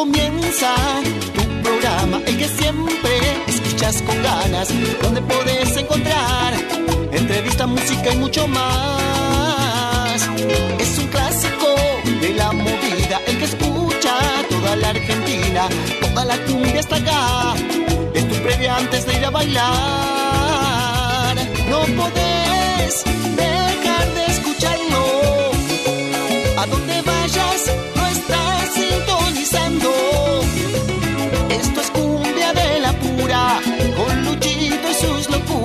comienza tu programa, el que siempre escuchas con ganas, donde puedes encontrar entrevista, música y mucho más. Es un clásico de la movida, el que escucha toda la Argentina, toda la cumbia está acá. Es tu previa antes de ir a bailar. No podés dejar de escucharlo.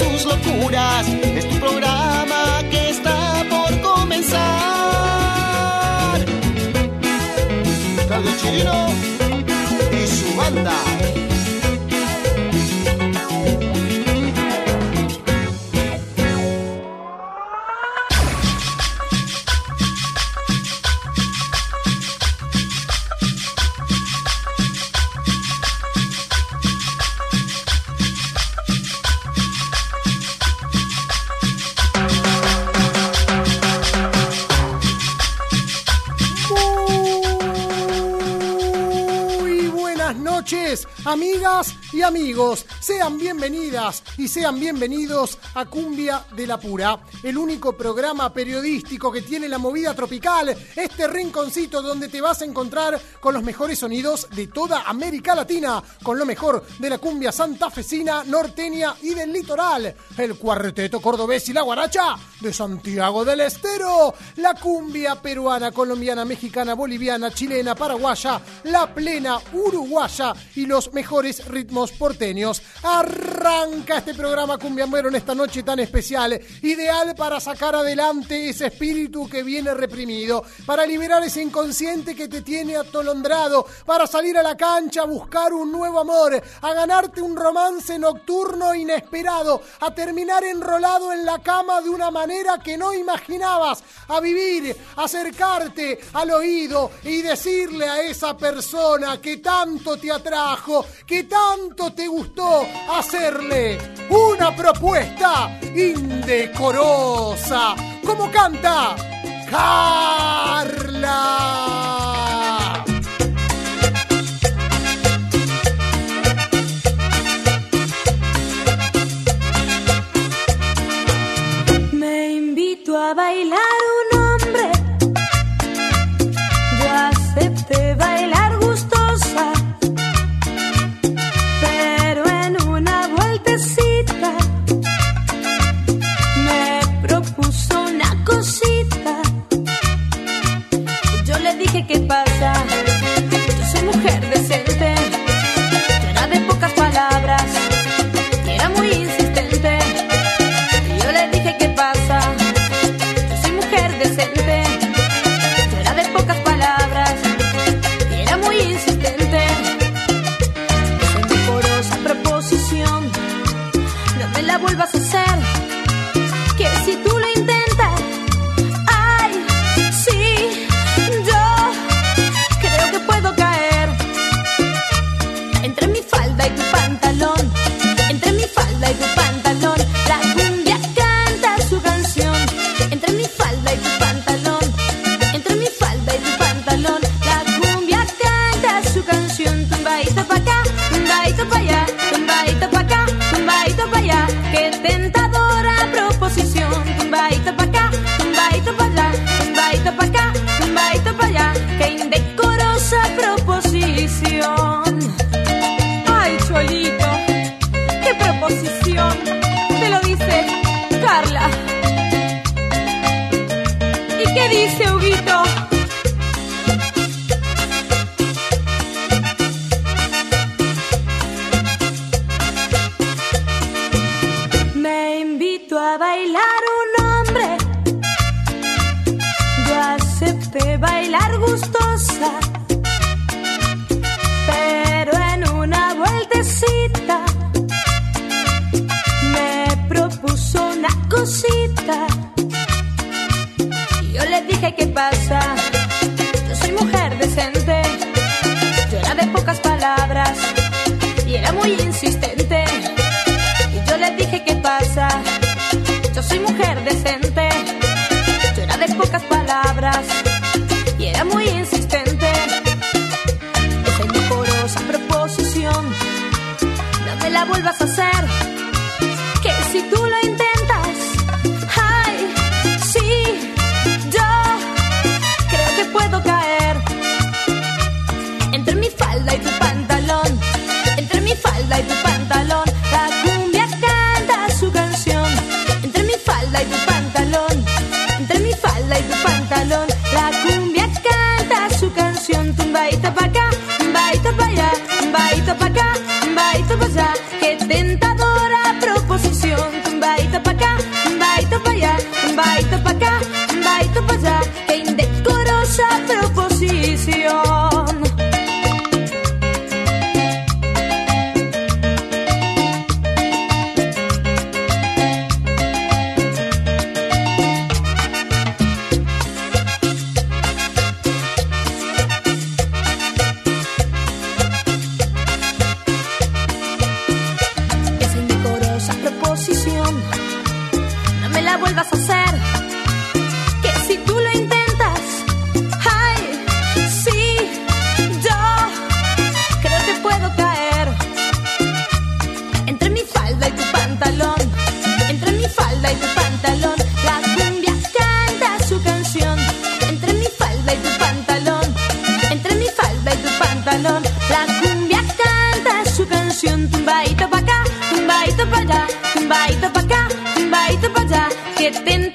Sus locuras. Es tu programa que está por comenzar. Chirino y amigos. Sean bienvenidas y sean bienvenidos a Cumbia de la Pura, el único programa periodístico que tiene la movida tropical, este rinconcito donde te vas a encontrar con los mejores sonidos de toda América Latina, con lo mejor de la cumbia santafesina, norteña y del litoral, el cuarteto cordobés y la guaracha de Santiago del Estero, la cumbia peruana, colombiana, mexicana, boliviana, chilena, paraguaya, la plena uruguaya y los mejores ritmos porteños. Arranca este programa cumbiambero en esta noche tan especial, ideal para sacar adelante ese espíritu que viene reprimido, para liberar ese inconsciente que te tiene atolondrado, para salir a la cancha a buscar un nuevo amor, a ganarte un romance nocturno inesperado, a terminar enrolado en la cama de una manera que no imaginabas, a vivir, acercarte al oído y decirle a esa persona que tanto te atrajo, que tanto te gustó, hacerle una propuesta indecorosa, como canta Carla. Me invito a bailar falda y tu su canción, entre mi falda y tu pantalón, entre mi falda y tu pantalón. La cumbia canta su canción, tumbaito pa' acá, allá, tumbaito pa' acá, tumbaito pa' allá. Qué tentadora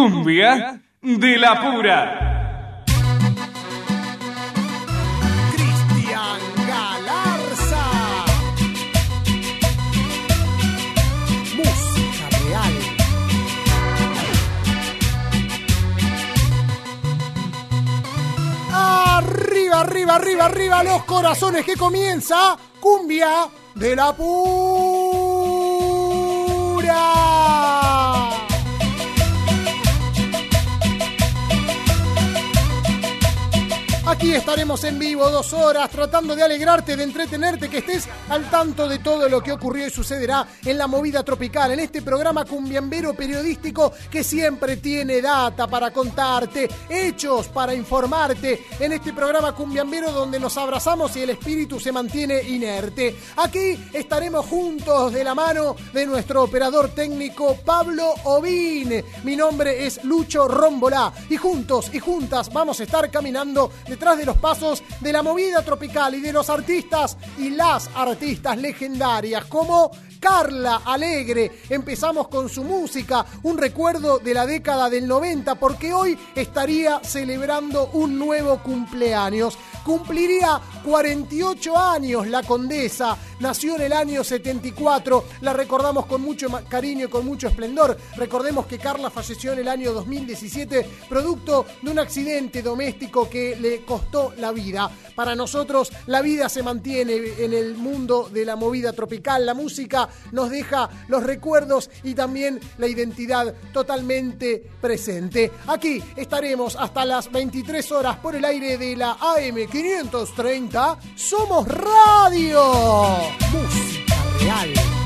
Cumbia de la pura. Cristian Galarza. Música real. Arriba, arriba, arriba, arriba los corazones que comienza Cumbia de la Pura. Aquí estaremos en vivo dos horas tratando de alegrarte, de entretenerte, que estés al tanto de todo lo que ocurrió y sucederá en la movida tropical, en este programa cumbiambero periodístico que siempre tiene data para contarte, hechos para informarte, en este programa cumbiambero donde nos abrazamos y el espíritu se mantiene inerte. Aquí estaremos juntos de la mano de nuestro operador técnico Pablo Ovín. Mi nombre es Lucho Rombolá y juntos y juntas vamos a estar caminando detrás de los pasos de la movida tropical y de los artistas y las artistas legendarias como Carla Alegre. Empezamos con su música, un recuerdo de la década del 90 porque hoy estaría celebrando un nuevo cumpleaños. Cumpliría 48 años la condesa, nació en el año 74, la recordamos con mucho cariño y con mucho esplendor. Recordemos que Carla falleció en el año 2017 producto de un accidente doméstico que le costó la vida. Para nosotros la vida se mantiene en el mundo de la movida tropical, la música nos deja los recuerdos y también la identidad totalmente presente. Aquí estaremos hasta las 23 horas por el aire de la AM530. Somos Radio. Música real.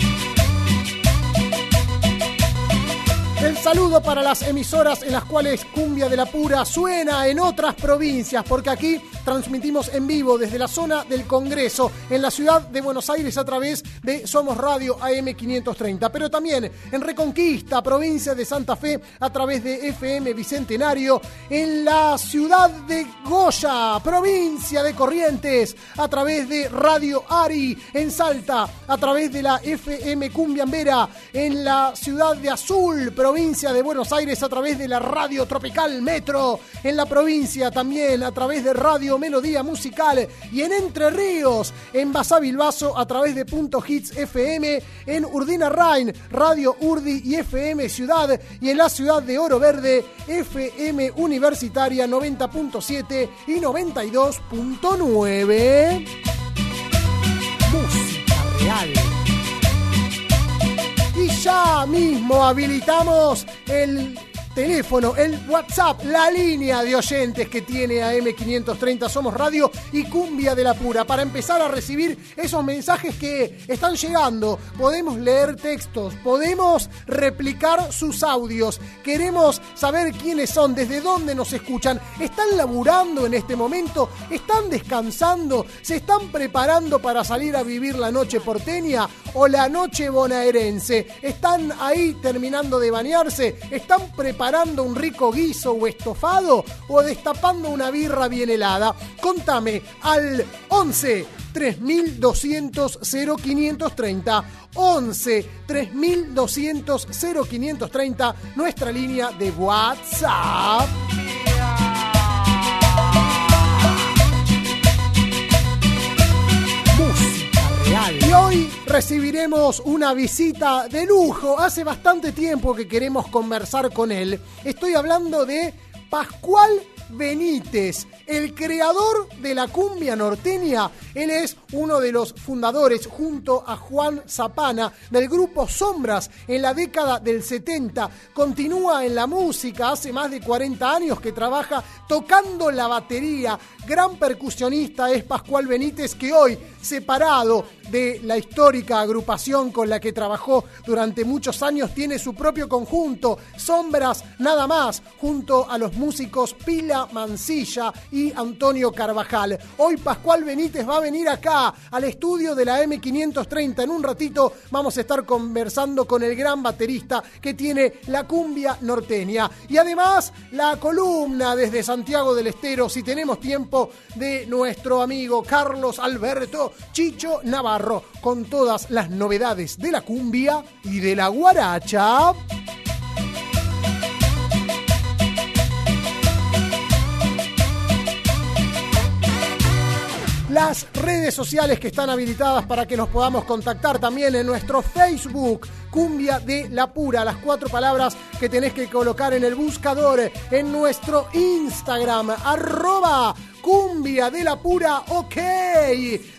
El saludo para las emisoras en las cuales Cumbia de la Pura suena en otras provincias, porque aquí transmitimos en vivo desde la zona del Congreso, en la ciudad de Buenos Aires a través de Somos Radio AM530, pero también en Reconquista, provincia de Santa Fe, a través de FM Bicentenario, en la ciudad de Goya, provincia de Corrientes, a través de Radio Ari, en Salta, a través de la FM Cumbiambera, en la ciudad de Azul, provincia de Buenos Aires, a través de la Radio Tropical Metro, en la provincia también, a través de Radio Melodía Musical, y en Entre Ríos, en Basavilbaso, a través de Punto Hits FM, en Urdina Rain, Radio Urdi y FM Ciudad, y en la ciudad de Oro Verde, FM Universitaria 90.7 y 92.9. mismo habilitamos el teléfono, el WhatsApp, la línea de oyentes que tiene AM530 Somos Radio y Cumbia de la Pura para empezar a recibir esos mensajes que están llegando. Podemos leer textos, podemos replicar sus audios, queremos saber quiénes son, desde dónde nos escuchan, están laburando en este momento, están descansando, se están preparando para salir a vivir la noche porteña o la noche bonaerense, están ahí terminando de bañarse, están preparando un rico guiso o estofado o destapando una birra bien helada. Contame al 11 3200 0530 11 3200 0530 nuestra línea de WhatsApp. Y hoy recibiremos una visita de lujo. Hace bastante tiempo que queremos conversar con él. Estoy hablando de Pascual Benítez, el creador de la cumbia norteña. Él es uno de los fundadores, junto a Juan Zapana, del grupo Sombras en la década del 70. Continúa en la música, hace más de 40 años que trabaja tocando la batería. Gran percusionista es Pascual Benítez, que hoy, separado de la histórica agrupación con la que trabajó durante muchos años, tiene su propio conjunto, Sombras Nada Más, junto a los músicos Pila Mancilla y Antonio Carvajal. Hoy Pascual Benítez va a venir acá al estudio de la M530. En un ratito vamos a estar conversando con el gran baterista que tiene la cumbia norteña. Y además la columna desde Santiago del Estero, si tenemos tiempo, de nuestro amigo Carlos Alberto Chicho Navarro, con todas las novedades de la cumbia y de la guaracha. las redes sociales que están habilitadas para que nos podamos contactar también en nuestro Facebook, Cumbia de la Pura, las cuatro palabras que tenés que colocar en el buscador, en nuestro Instagram, arroba Cumbia de la Pura OK,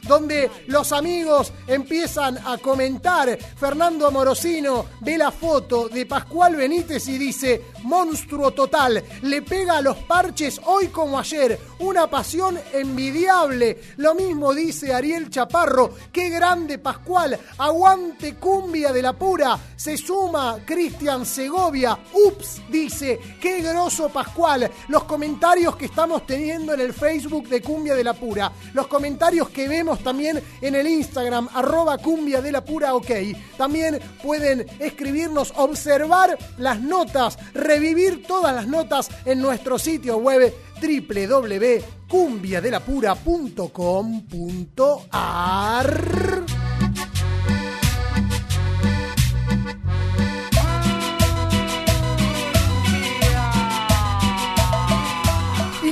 donde los amigos empiezan a comentar. Fernando Morosino ve la foto de Pascual Benítez y dice, monstruo total, le pega a los parches hoy como ayer, una pasión envidiable. Lo mismo dice Ariel Chaparro, qué grande Pascual, aguante Cumbia de la Pura. Se suma Cristian Segovia, ups, dice, qué groso Pascual. Los comentarios que estamos teniendo en el Facebook de Cumbia de la Pura, los comentarios que vemos también en el Instagram, arroba Cumbia de la Pura OK. También pueden escribirnos, observar las notas, revivir todas las notas en nuestro sitio web www.cumbiadelapura.com.ar.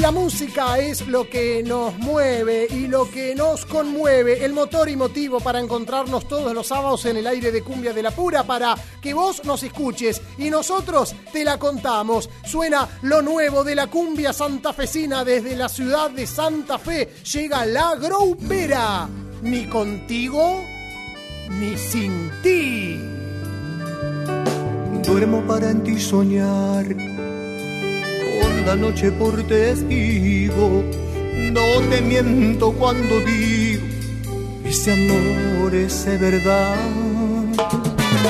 la música es lo que nos mueve y lo que nos conmueve, el motor y motivo para encontrarnos todos los sábados en el aire de Cumbia de la Pura, para que vos nos escuches y nosotros te la contamos. Suena lo nuevo de la cumbia santafesina desde la ciudad de Santa Fe. Llega la Groupera. Ni contigo, ni sin ti. Duermo para en ti soñar la noche por testigo. No te miento cuando digo, ese amor es de verdad.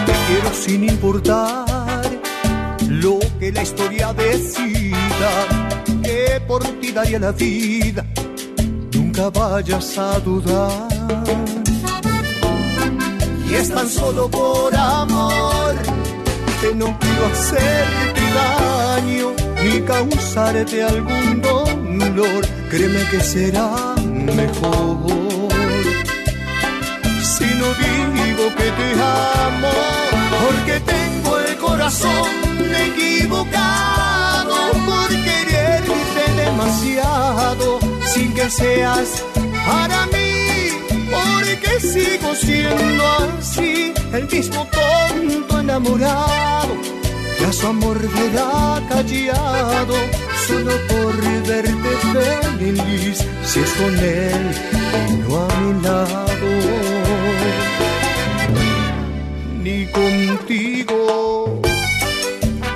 Te quiero sin importar lo que la historia decida, que por ti daría la vida, nunca vayas a dudar. Y es tan solo por amor que no quiero hacerte daño ni causarte algún dolor, créeme que será mejor. Si no digo que te amo, porque tengo el corazón equivocado, por quererte demasiado, sin que seas para mí, porque sigo siendo así, el mismo tonto enamorado ya su amor verá callado solo por verte feliz si es con él no a mi lado. Ni contigo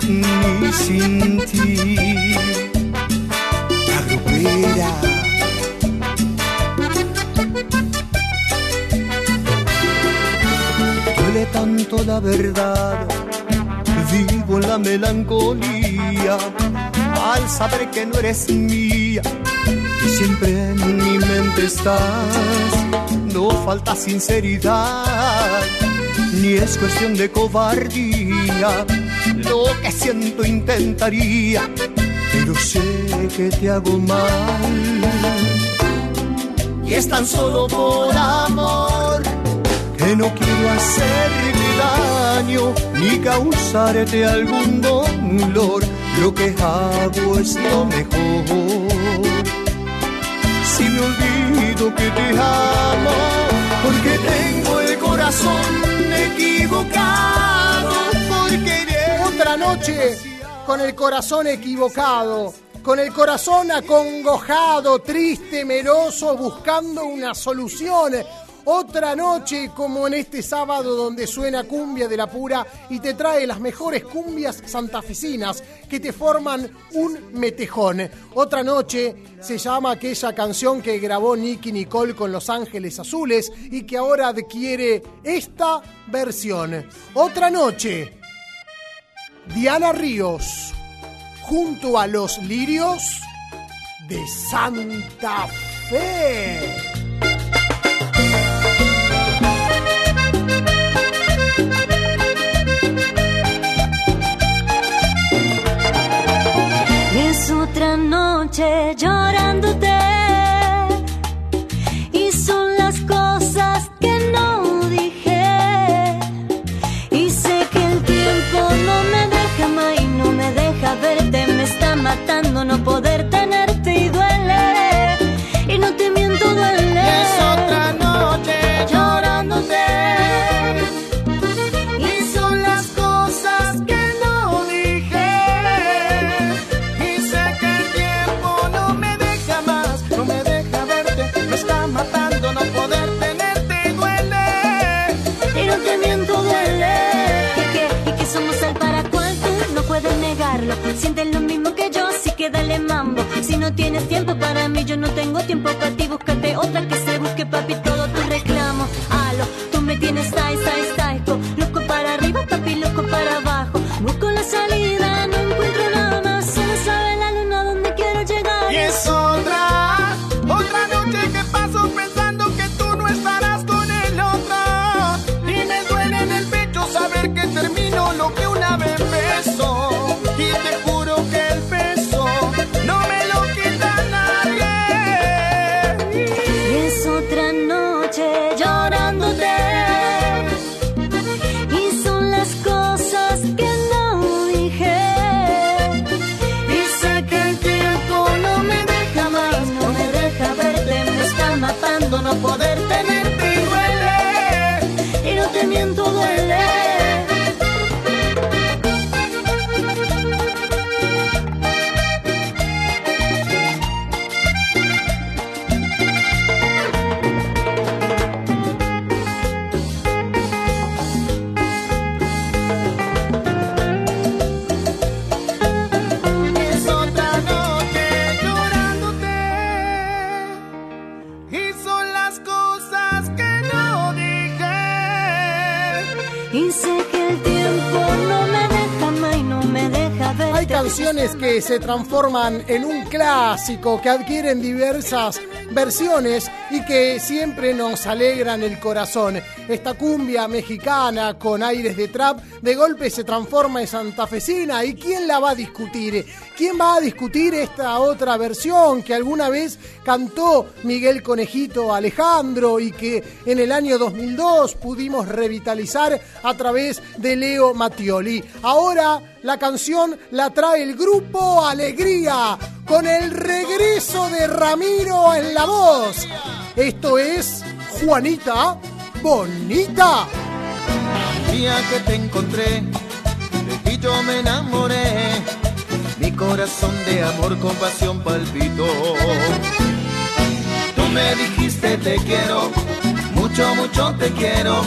ni sin ti. La duele tanto la verdad vivo en la melancolía al saber que no eres mía y siempre en mi mente estás. No falta sinceridad, ni es cuestión de cobardía. Lo que siento intentaría, pero sé que te hago mal. Y es tan solo por amor que no quiero hacer daño ni causarte algún dolor. Lo que hago es lo mejor. Si me olvido que te amo, porque tengo el corazón equivocado, porque otra noche con el corazón equivocado con el corazón acongojado, triste, meroso, buscando una solución. Otra noche como en este sábado donde suena cumbia de la pura y te trae las mejores cumbias santafesinas que te forman un metejón. Otra noche se llama aquella canción que grabó Nicky Nicole con Los Ángeles Azules y que ahora adquiere esta versión. Otra noche, Diana Ríos junto a los lirios de Santa Fe. Otra noche llorándote se transforman en un clásico, que adquieren diversas versiones y que siempre nos alegran el corazón. Esta cumbia mexicana con aires de trap de golpe se transforma en santafesina y ¿quién la va a discutir? ¿Quién va a discutir esta otra versión que alguna vez cantó Miguel Conejito Alejandro y que en el año 2002 pudimos revitalizar a través de Leo Mattioli? Ahora la canción la trae el grupo Alegría con el regreso de Ramiro en la voz. Esto es Juanita Bonita. Día que te encontré, de ti yo me enamoré. Mi corazón de amor con pasión palpitó. Te quiero, mucho, mucho te quiero.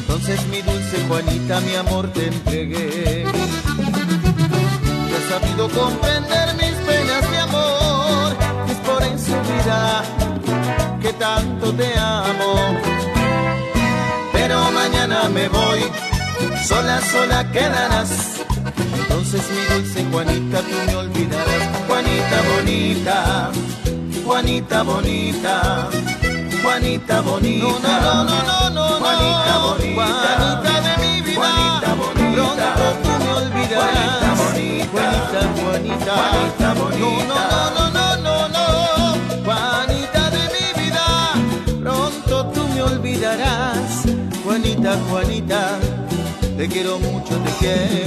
Entonces mi dulce Juanita, mi amor te entregué. Tú has sabido comprender mis penas, mi amor. Es por vida, que tanto te amo pero mañana me voy, sola, sola quedarás. Entonces mi dulce Juanita, tú me olvidarás. Juanita bonita, Juanita bonita, Juanita bonita. No, no, no, no, no, Juanita bonita, Juanita de mi vida. Juanita bonita, pronto tú me olvidarás. Juanita bonita, Juanita, Juanita, bonita. No, no, no, no, no, no, Juanita de mi vida, pronto tú me olvidarás. Juanita, Juanita, te quiero mucho, te quiero.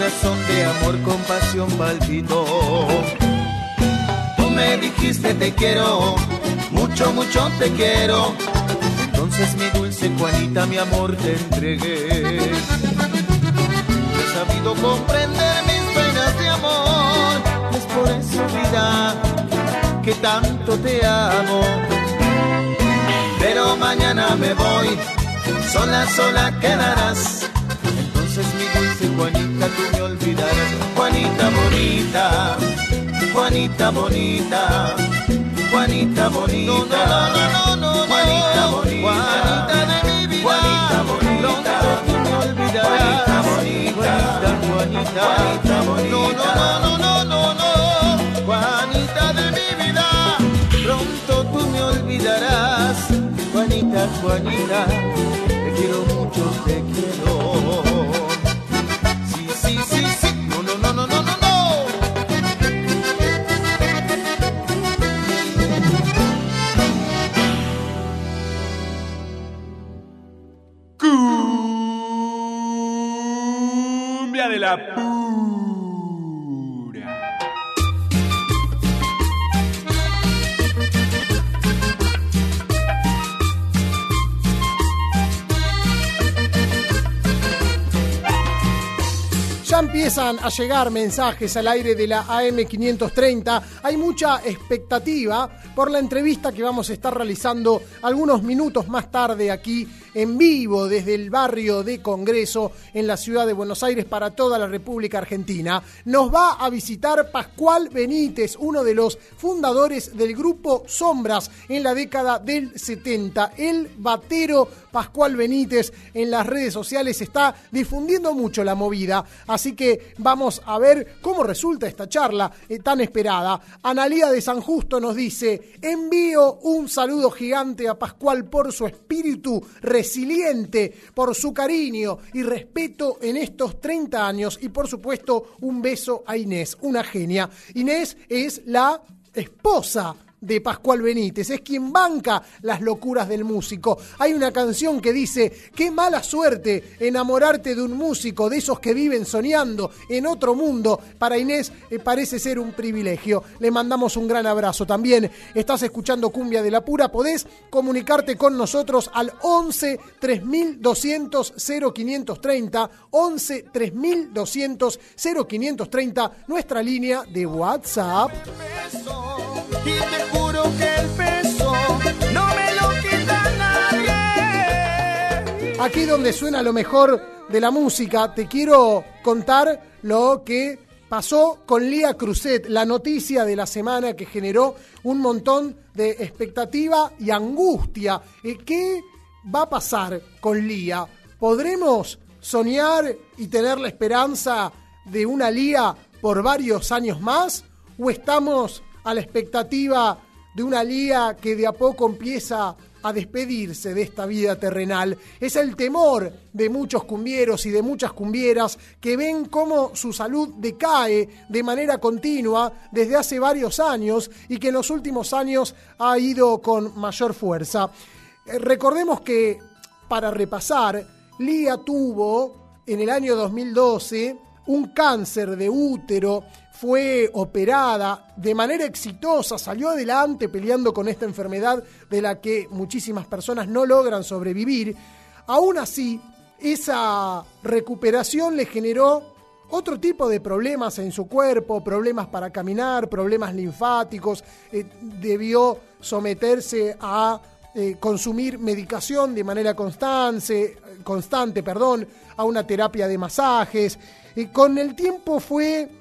Corazón de amor con pasión palpitó. me dijiste te quiero, mucho, mucho te quiero. Entonces mi dulce Juanita, mi amor te entregué. He sabido comprender mis penas de amor, es por eso vida que tanto te amo. Pero mañana me voy, sola, sola quedarás. Dulce Juanita, bonita, Juanita bonita, Juanita bonita, no, no, no, Juanita bonita, Juanita de mi vida, Juanita bonita, tú me olvidarás. Juanita bonita, Juanita, Juanita bonita, no, no, no, no, no, no, Juanita de mi vida, pronto tú me olvidarás. Juanita, Juanita, te quiero mucho, te quiero. Pura. Ya empiezan a llegar mensajes al aire de la AM530. Hay mucha expectativa por la entrevista que vamos a estar realizando algunos minutos más tarde aquí en vivo desde el barrio de Congreso en la ciudad de Buenos Aires para toda la República Argentina. Nos va a visitar Pascual Benítez, uno de los fundadores del grupo Sombras en la década del 70. El batero Pascual Benítez en las redes sociales está difundiendo mucho la movida, así que vamos a ver cómo resulta esta charla eh, tan esperada. Analía de San Justo nos dice, envío un saludo gigante a Pascual por su espíritu resiliente, por su cariño y respeto en estos 30 años y por supuesto un beso a Inés, una genia. Inés es la esposa de Pascual Benítez, es quien banca las locuras del músico. Hay una canción que dice, qué mala suerte enamorarte de un músico, de esos que viven soñando en otro mundo. Para Inés eh, parece ser un privilegio. Le mandamos un gran abrazo. También estás escuchando Cumbia de la Pura, podés comunicarte con nosotros al 11 3200 0530, 11 3200 0530, nuestra línea de WhatsApp. Que el beso no me lo quita nadie. Aquí donde suena lo mejor de la música, te quiero contar lo que pasó con Lía Cruzet, la noticia de la semana que generó un montón de expectativa y angustia. Eh, ¿Qué va a pasar con Lía? ¿Podremos soñar y tener la esperanza de una Lía por varios años más? ¿O estamos a la expectativa de una Lía que de a poco empieza a despedirse de esta vida terrenal. Es el temor de muchos cumbieros y de muchas cumbieras que ven cómo su salud decae de manera continua desde hace varios años y que en los últimos años ha ido con mayor fuerza. Eh, Recordemos que, para repasar, Lía tuvo en el año 2012 un cáncer de útero, fue operada de manera exitosa, salió adelante peleando con esta enfermedad de la que muchísimas personas no logran sobrevivir. Aún así, esa recuperación le generó otro tipo de problemas en su cuerpo, problemas para caminar, problemas linfáticos, eh, debió someterse a eh, consumir medicación de manera constante, constante, perdón, a una terapia de masajes. Y con el tiempo fue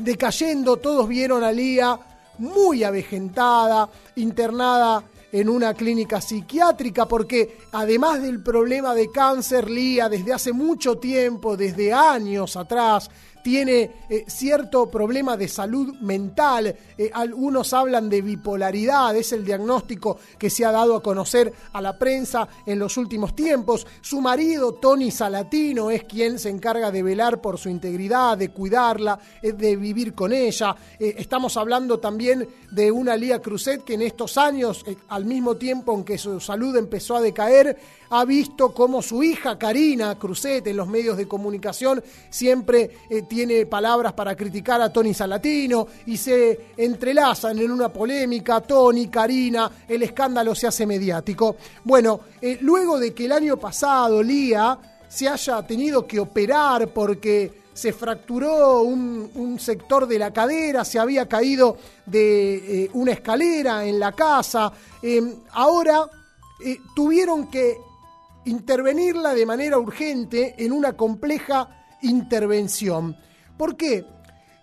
decayendo, todos vieron a Lía muy avejentada, internada en una clínica psiquiátrica, porque además del problema de cáncer, Lía desde hace mucho tiempo, desde años atrás, tiene eh, cierto problema de salud mental. Eh, algunos hablan de bipolaridad, es el diagnóstico que se ha dado a conocer a la prensa en los últimos tiempos. Su marido, Tony Salatino, es quien se encarga de velar por su integridad, de cuidarla, eh, de vivir con ella. Eh, estamos hablando también de una Lía Cruzet que en estos años, al mismo tiempo en que su salud empezó a decaer, ha visto cómo su hija Karina Cruzet en los medios de comunicación siempre tiene palabras para criticar a Tony Salatino y se entrelazan en una polémica, Tony, Karina, el escándalo se hace mediático. Bueno, eh, luego de que el año pasado Lía se haya tenido que operar porque se fracturó un, sector de la cadera, se había caído de eh, una escalera en la casa, em, ahora eh, tuvieron que intervenirla de manera urgente en una compleja intervención. ¿Por qué?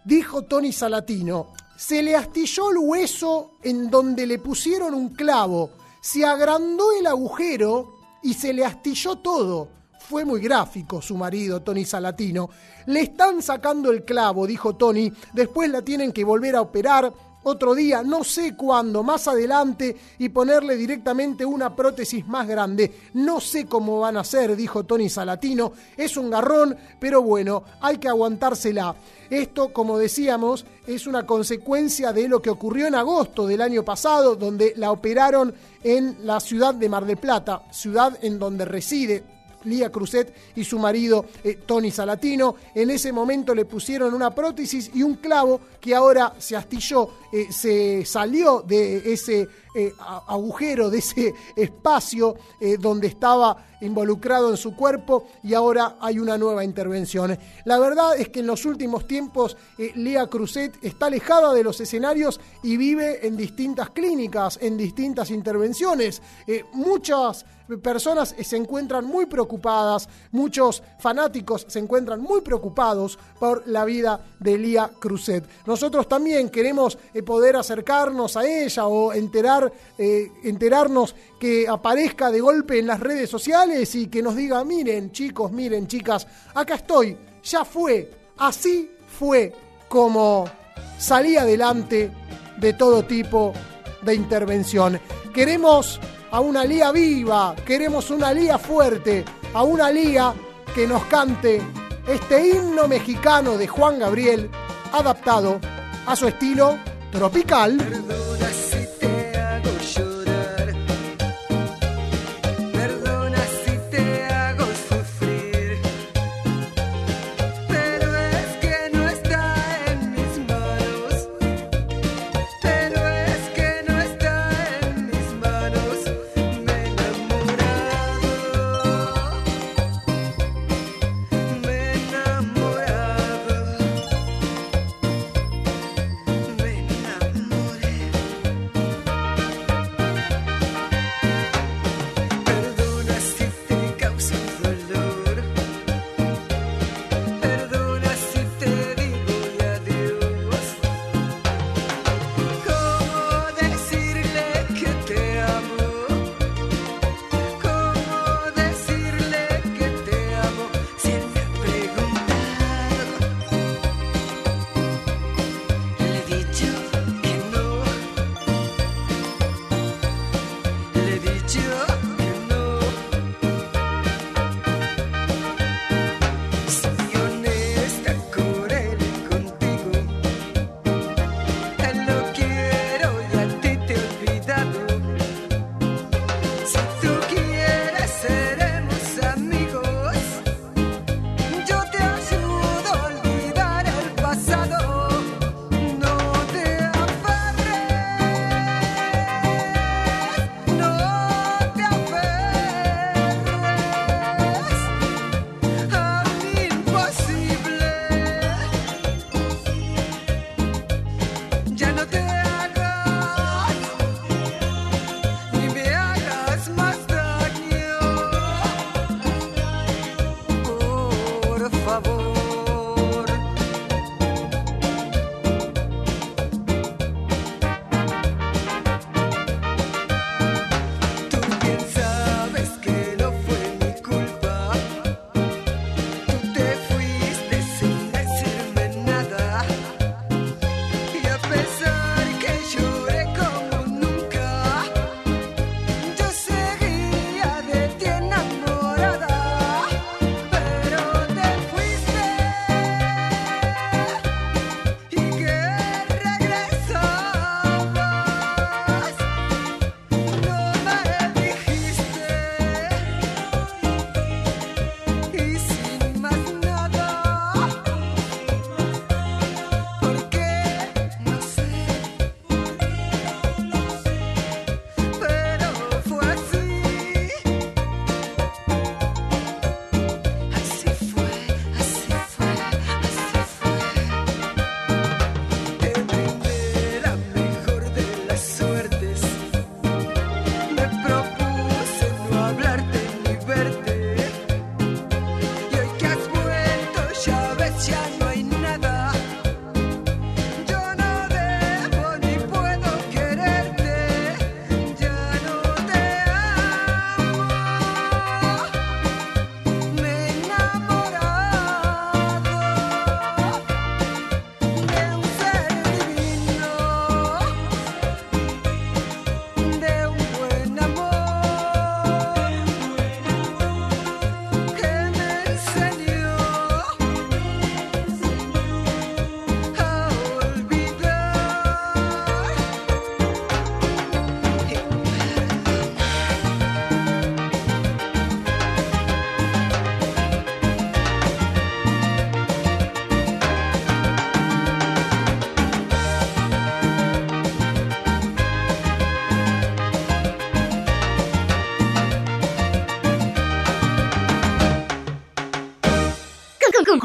Dijo Tony Salatino, se le astilló el hueso en donde le pusieron un clavo, se agrandó el agujero y se le astilló todo. Fue muy gráfico su marido, Tony Salatino. Le están sacando el clavo, dijo Tony, después la tienen que volver a operar otro día, no sé cuándo, más adelante, y ponerle directamente una prótesis más grande. No sé cómo van a ser, dijo Tony Salatino. Es un garrón, pero bueno, hay que aguantársela. Esto, como decíamos, es una consecuencia de lo que ocurrió en agosto del año pasado, donde la operaron en la ciudad de Mar del Plata, ciudad en donde reside Lía Cruzet y su marido eh, Tony Salatino. En ese momento le pusieron una prótesis y un clavo que ahora se astilló, eh, se salió de ese eh, agujero, de ese espacio donde estaba involucrado en su cuerpo y ahora hay una nueva intervención. La verdad es que en los últimos tiempos Lía Cruzet está alejada de los escenarios y vive en distintas clínicas, en distintas intervenciones. muchas personas se encuentran muy preocupadas, muchos fanáticos se encuentran muy preocupados por la vida de Lía Cruzet. Nosotros también queremos eh, poder acercarnos a ella o enterar, eh, enterarnos que aparezca de golpe en las redes sociales y que nos diga, miren chicos, miren chicas, acá estoy, ya fue, así fue como salí adelante de todo tipo de intervención. Queremos a una Lía viva, queremos una Lía fuerte, a una Lía que nos cante este himno mexicano de Juan Gabriel, adaptado a su estilo tropical.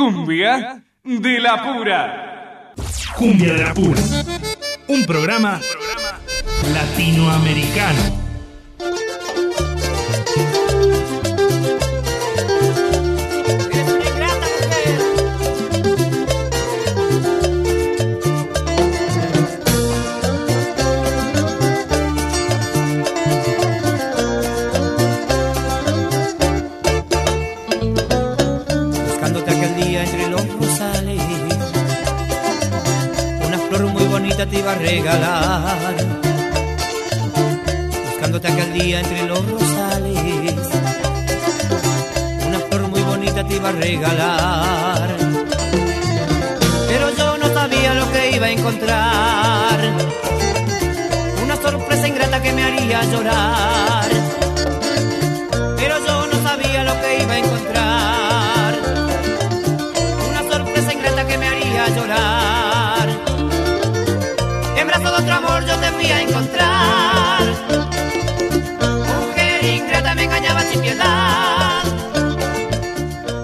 Cumbia de la Pura. Cumbia de la Pura. Un programa latinoamericano. Llorar. Pero yo no sabía lo que iba a encontrar. Una sorpresa ingrata que me haría llorar. En brazos de otro amor yo te fui a encontrar. Mujer ingrata me engañaba sin piedad.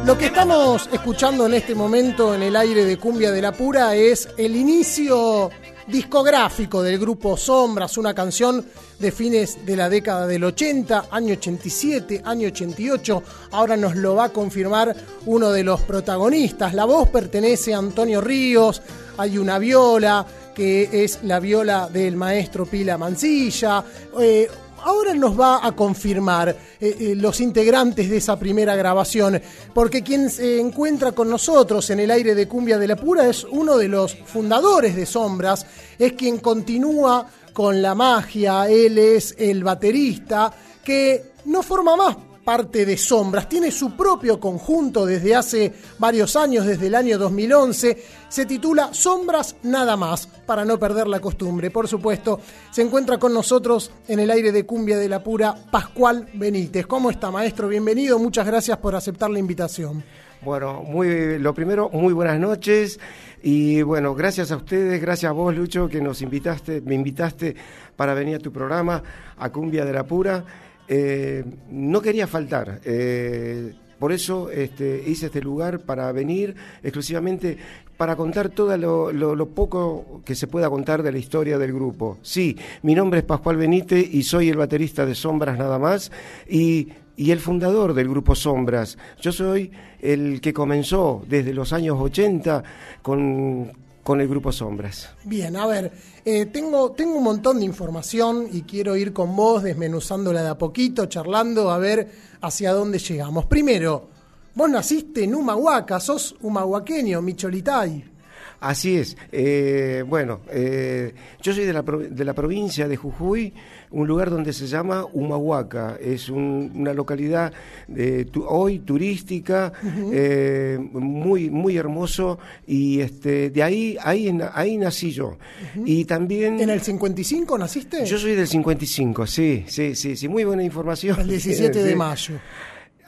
Lo que estamos escuchando en este momento en el aire de Cumbia de la Pura es el inicio discográfico del grupo Sombras, una canción de fines de la década del 80, año 87, año 88. Ahora nos lo va a confirmar uno de los protagonistas. La voz pertenece a Antonio Ríos, hay una viola que es la viola del maestro Pila Mancilla. Eh, ahora nos va a confirmar eh, eh, los integrantes de esa primera grabación, porque quien se encuentra con nosotros en el aire de Cumbia de la Pura es uno de los fundadores de Sombras, es quien continúa con la magia, él es el baterista que no forma más parte de Sombras, tiene su propio conjunto desde hace varios años, desde el año 2011, se titula Sombras Nada Más, para no perder la costumbre. Por supuesto, se encuentra con nosotros en el aire de Cumbia de la Pura Pascual Benítez. ¿Cómo está, maestro? Bienvenido, muchas gracias por aceptar la invitación. Bueno, muy, lo primero, muy buenas noches y bueno, gracias a ustedes, gracias a vos, Lucho, que nos invitaste, me invitaste para venir a tu programa, a Cumbia de la Pura. Eh, no quería faltar. eh, por eso este, hice este lugar para venir exclusivamente para contar todo lo, lo- poco que se pueda contar de la historia del grupo. Sí, mi nombre es Pascual Benítez y soy el baterista de Sombras nada más y, y el fundador del grupo Sombras. Yo soy el que comenzó desde los años 80 con, con el grupo Sombras. Bien, a ver, eh, tengo, tengo un montón de información y quiero ir con vos desmenuzándola de a poquito, charlando, a ver hacia dónde llegamos. Primero, vos naciste en Humahuaca, sos humahuaqueño, Micholitay. Así es. Eh, bueno, eh, yo soy de la, de la provincia de Jujuy, un lugar donde se llama Humahuaca. Es un- una localidad de tu- hoy turística, eh, muy muy hermoso y este de ahí ahí ahí nací yo. Y también ¿En el 55 naciste? yo soy del 55, sí, sí, sí, sí, muy buena información. el 17 de mayo.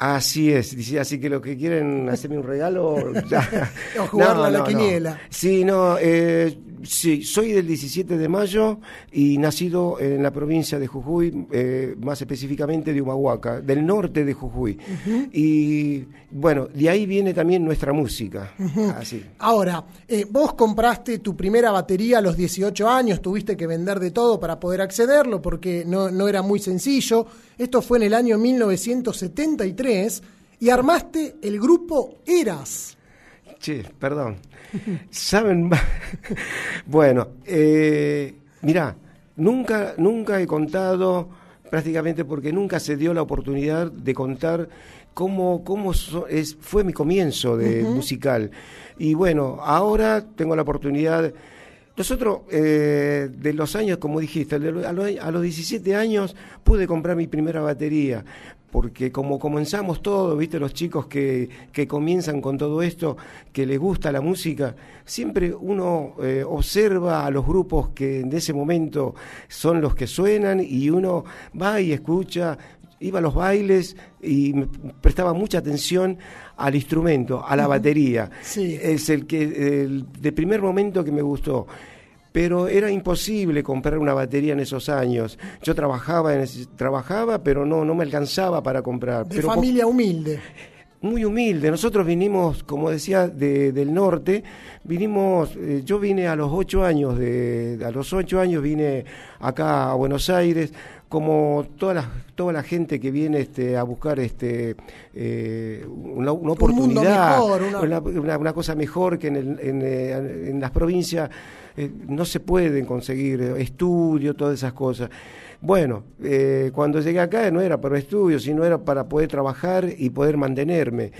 Así es, dice, así que los que quieren hacerme un regalo, ya. O jugarla a la quiniela. Sí, no, eh, sí, soy del 17 de mayo y nacido en la provincia de Jujuy, eh, más específicamente de Humahuaca, del norte de Jujuy. Y bueno, de ahí viene también nuestra música. Así. Ahora, eh, vos compraste tu primera batería a los 18 años, tuviste que vender de todo para poder accederlo porque no, no era muy sencillo. Esto fue en el año 1973 y armaste el grupo Eras. Che, perdón. ¿Saben? más? bueno, eh, mirá, nunca, nunca he contado, prácticamente porque nunca se dio la oportunidad de contar cómo, cómo so- es, fue mi comienzo de musical. Y bueno, ahora tengo la oportunidad. Nosotros, eh, de los años, como dijiste, a, lo- a los 17 años pude comprar mi primera batería, porque como comenzamos todo, viste, los chicos que, que comienzan con todo esto, que les gusta la música, siempre uno eh, observa a los grupos que en ese momento son los que suenan y uno va y escucha, iba a los bailes y me prestaba mucha atención al instrumento, a la batería. Sí. Es el que el de primer momento que me gustó. Pero era imposible comprar una batería en esos años. Yo trabajaba, en ese- trabajaba, pero no, no me alcanzaba para comprar. De pero familia humilde. muy humilde. Nosotros vinimos, como decía, de- del norte. Vinimos, eh, yo vine a los ocho años, de, a los ocho años vine acá a Buenos Aires, como toda la, toda la gente que viene este, a buscar este, eh, una, una oportunidad, mejor, una- una, cosa mejor que en, el- en, eh, en las provincias eh, no se pueden conseguir eh, estudio, todas esas cosas. Bueno, eh, cuando llegué acá no era para estudios, sino era para poder trabajar y poder mantenerme.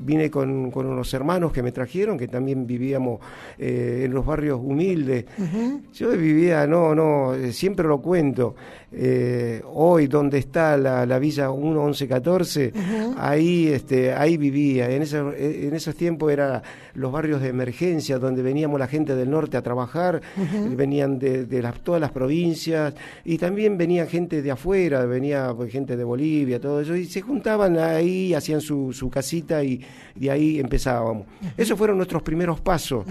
Vine con, con unos hermanos que me trajeron, que también vivíamos eh, en los barrios humildes. Yo vivía, no, no, eh, siempre lo cuento. eh, hoy, donde está la, la Villa 1114, ahí, este, ahí vivía. En, ese- en esos tiempos eran los barrios de emergencia, donde veníamos la gente del norte a trabajar, venían de, de las, todas las provincias, y también venía gente de afuera, venía pues, gente de Bolivia, todo eso, y se juntaban ahí, hacían su, su casita y de ahí empezábamos. Esos fueron nuestros primeros pasos.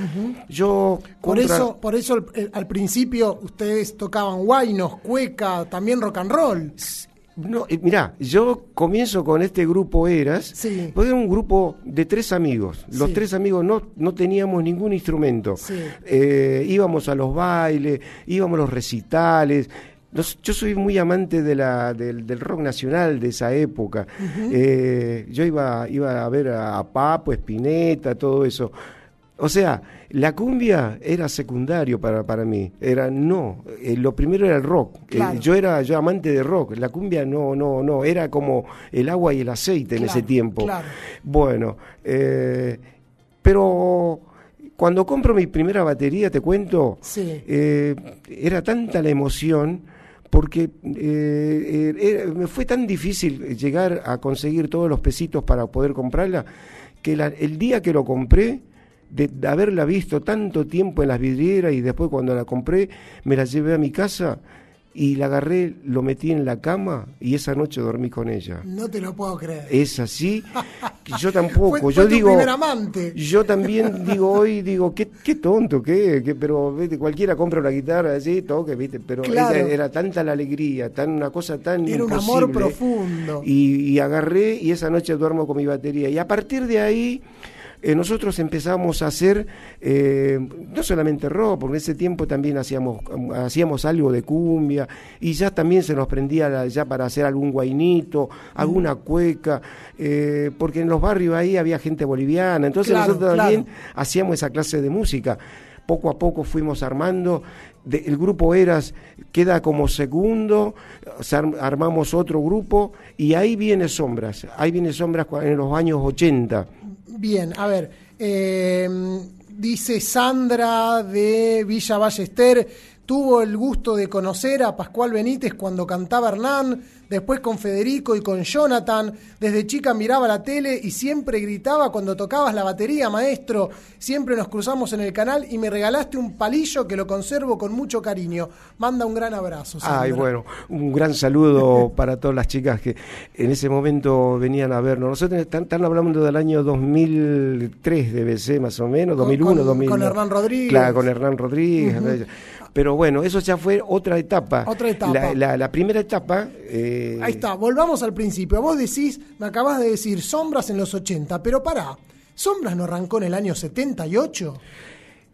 Yo Por contra- eso, por eso el- el- al principio ustedes tocaban guainos, cueca, también rock and roll. No, eh, mirá, yo comienzo con este grupo Eras, Sí. porque era un grupo de tres amigos. Los Sí. tres amigos no, no teníamos ningún instrumento. Sí. Eh, íbamos a los bailes, íbamos a los recitales. Yo soy muy amante de la, del, del rock nacional de esa época. Eh, yo iba, iba a ver a, Papo, Espineta, todo eso. O sea, la cumbia era secundario para, para mí. Era no, eh, lo primero era el rock. Eh, yo era yo amante de rock. La cumbia no, no, no. Era como el agua y el aceite en ese tiempo. claro. Bueno, eh, pero cuando compro mi primera batería, te cuento, Sí. era tanta la emoción porque eh, eh, me fue tan difícil llegar a conseguir todos los pesitos para poder comprarla que la- el día que lo compré, de, de haberla visto tanto tiempo en las vidrieras y después cuando la compré, me la llevé a mi casa y la agarré, lo metí en la cama y esa noche dormí con ella. No te lo puedo creer. Es así, yo tampoco, Fue- yo fue tu digo, primer amante. yo también digo hoy, digo, qué, qué tonto, qué, qué- pero ¿viste? cualquiera compra una guitarra así, toque, viste, pero Claro. ella- era tanta la alegría, tan una cosa tan Era un amor profundo. Y, y agarré y esa noche duermo con mi batería. Y a partir de ahí eh, nosotros empezamos a hacer eh, no solamente rock, porque en ese tiempo también hacíamos, hacíamos algo de cumbia y ya también se nos prendía la- ya para hacer algún guainito, alguna cueca, eh, porque en los barrios ahí había gente boliviana, entonces Claro, nosotros claro. también hacíamos esa clase de música. Poco a poco fuimos armando, de- el grupo Eras queda como segundo, se arm- armamos otro grupo y ahí viene Sombras, ahí viene Sombras en los años 80. Bien, a ver, eh, dice Sandra de Villa Ballester, tuvo el gusto de conocer a Pascual Benítez cuando cantaba Hernán, después con Federico y con Jonathan, desde chica miraba la tele y siempre gritaba cuando tocabas la batería, maestro, siempre nos cruzamos en el canal y me regalaste un palillo que lo conservo con mucho cariño. Manda un gran abrazo. Sandra. Ay, bueno, un gran saludo para todas las chicas que en ese momento venían a vernos. Nosotros están, hablando del año 2003, debe ser más o menos, Con- 2001, con- 2000. con Hernán Rodríguez. Claro, con Hernán Rodríguez. Pero bueno, eso ya fue otra etapa. Otra etapa. La, la- la primera etapa... eh, Ahí está, volvamos al principio. Vos decís, me acabas de decir sombras en los 80, pero pará, ¿Sombras no arrancó en el año 78?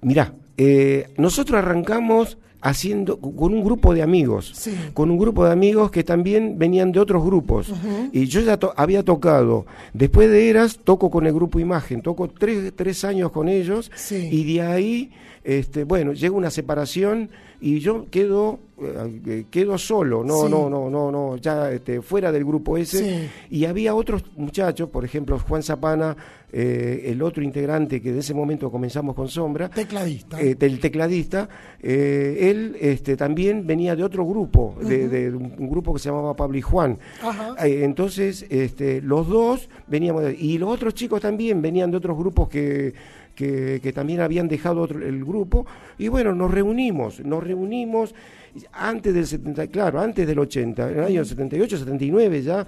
Mirá, eh, nosotros arrancamos haciendo con un grupo de amigos, Sí. con un grupo de amigos que también venían de otros grupos. Y yo ya to- había tocado, después de Eras, toco con el grupo Imagen, toco tres, tres años con ellos Sí. y de ahí, este, bueno, llega una separación y yo quedo, eh, eh, quedo solo, no, Sí. no, no, no, no, ya este, fuera del grupo ese. Sí. Y había otros muchachos, por ejemplo, Juan Zapana, eh, el otro integrante que de ese momento comenzamos con Sombra, Tecladista. eh, del tecladista, eh, él este, también venía de otro grupo, de, de un, grupo que se llamaba Pablo y Juan. Ajá. Entonces, este, los dos veníamos, de- y los otros chicos también venían de otros grupos que, que, que también habían dejado otro- el grupo, y bueno, nos reunimos, nos reunimos antes del 70, claro, antes del 80, en el año 78, 79 ya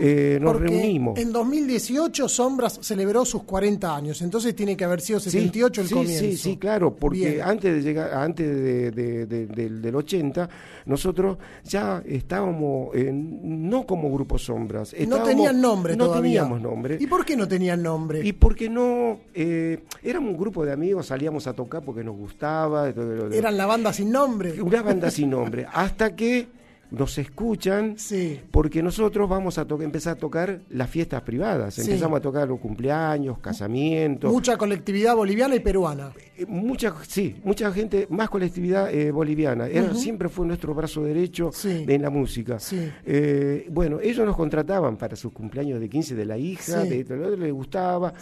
eh, nos Porque reunimos. En 2018 Sombras celebró sus 40 años, entonces tiene que haber sido 78 el sí, comienzo. Sí, sí, claro, porque Bien. antes de llegar, antes de- de- de- del, del 80, nosotros ya estábamos, eh, no como Grupo Sombras. No tenían nombre No todavía. teníamos nombre. ¿Y por qué no tenían nombre? Y porque no, eh, éramos un grupo de amigos, salíamos a tocar porque nos gustaba. Eran la banda sin nombre. Una banda sin nombre. Hasta que nos escuchan, Sí. porque nosotros vamos a empezar a tocar las fiestas privadas. Sí. Empezamos a tocar los cumpleaños, casamientos. Mucha colectividad boliviana y peruana. Eh, Mucha, sí, mucha gente, más colectividad eh, boliviana. Era, Siempre fue nuestro brazo derecho Sí. en la música. Eh, bueno, ellos nos contrataban para sus cumpleaños de 15 de la hija, de esto, lo otro, les gustaba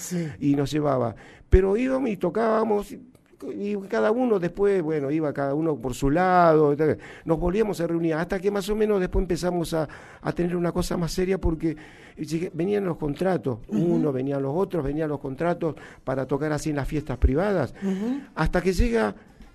y nos llevaba. Pero íbamos y tocábamos y cada uno después, bueno, iba cada uno por su lado, nos volvíamos a reunir, hasta que más o menos después empezamos a, a tener una cosa más seria porque llegué- venían los contratos, uno, venían los otros, venían los contratos para tocar así en las fiestas privadas, hasta que llega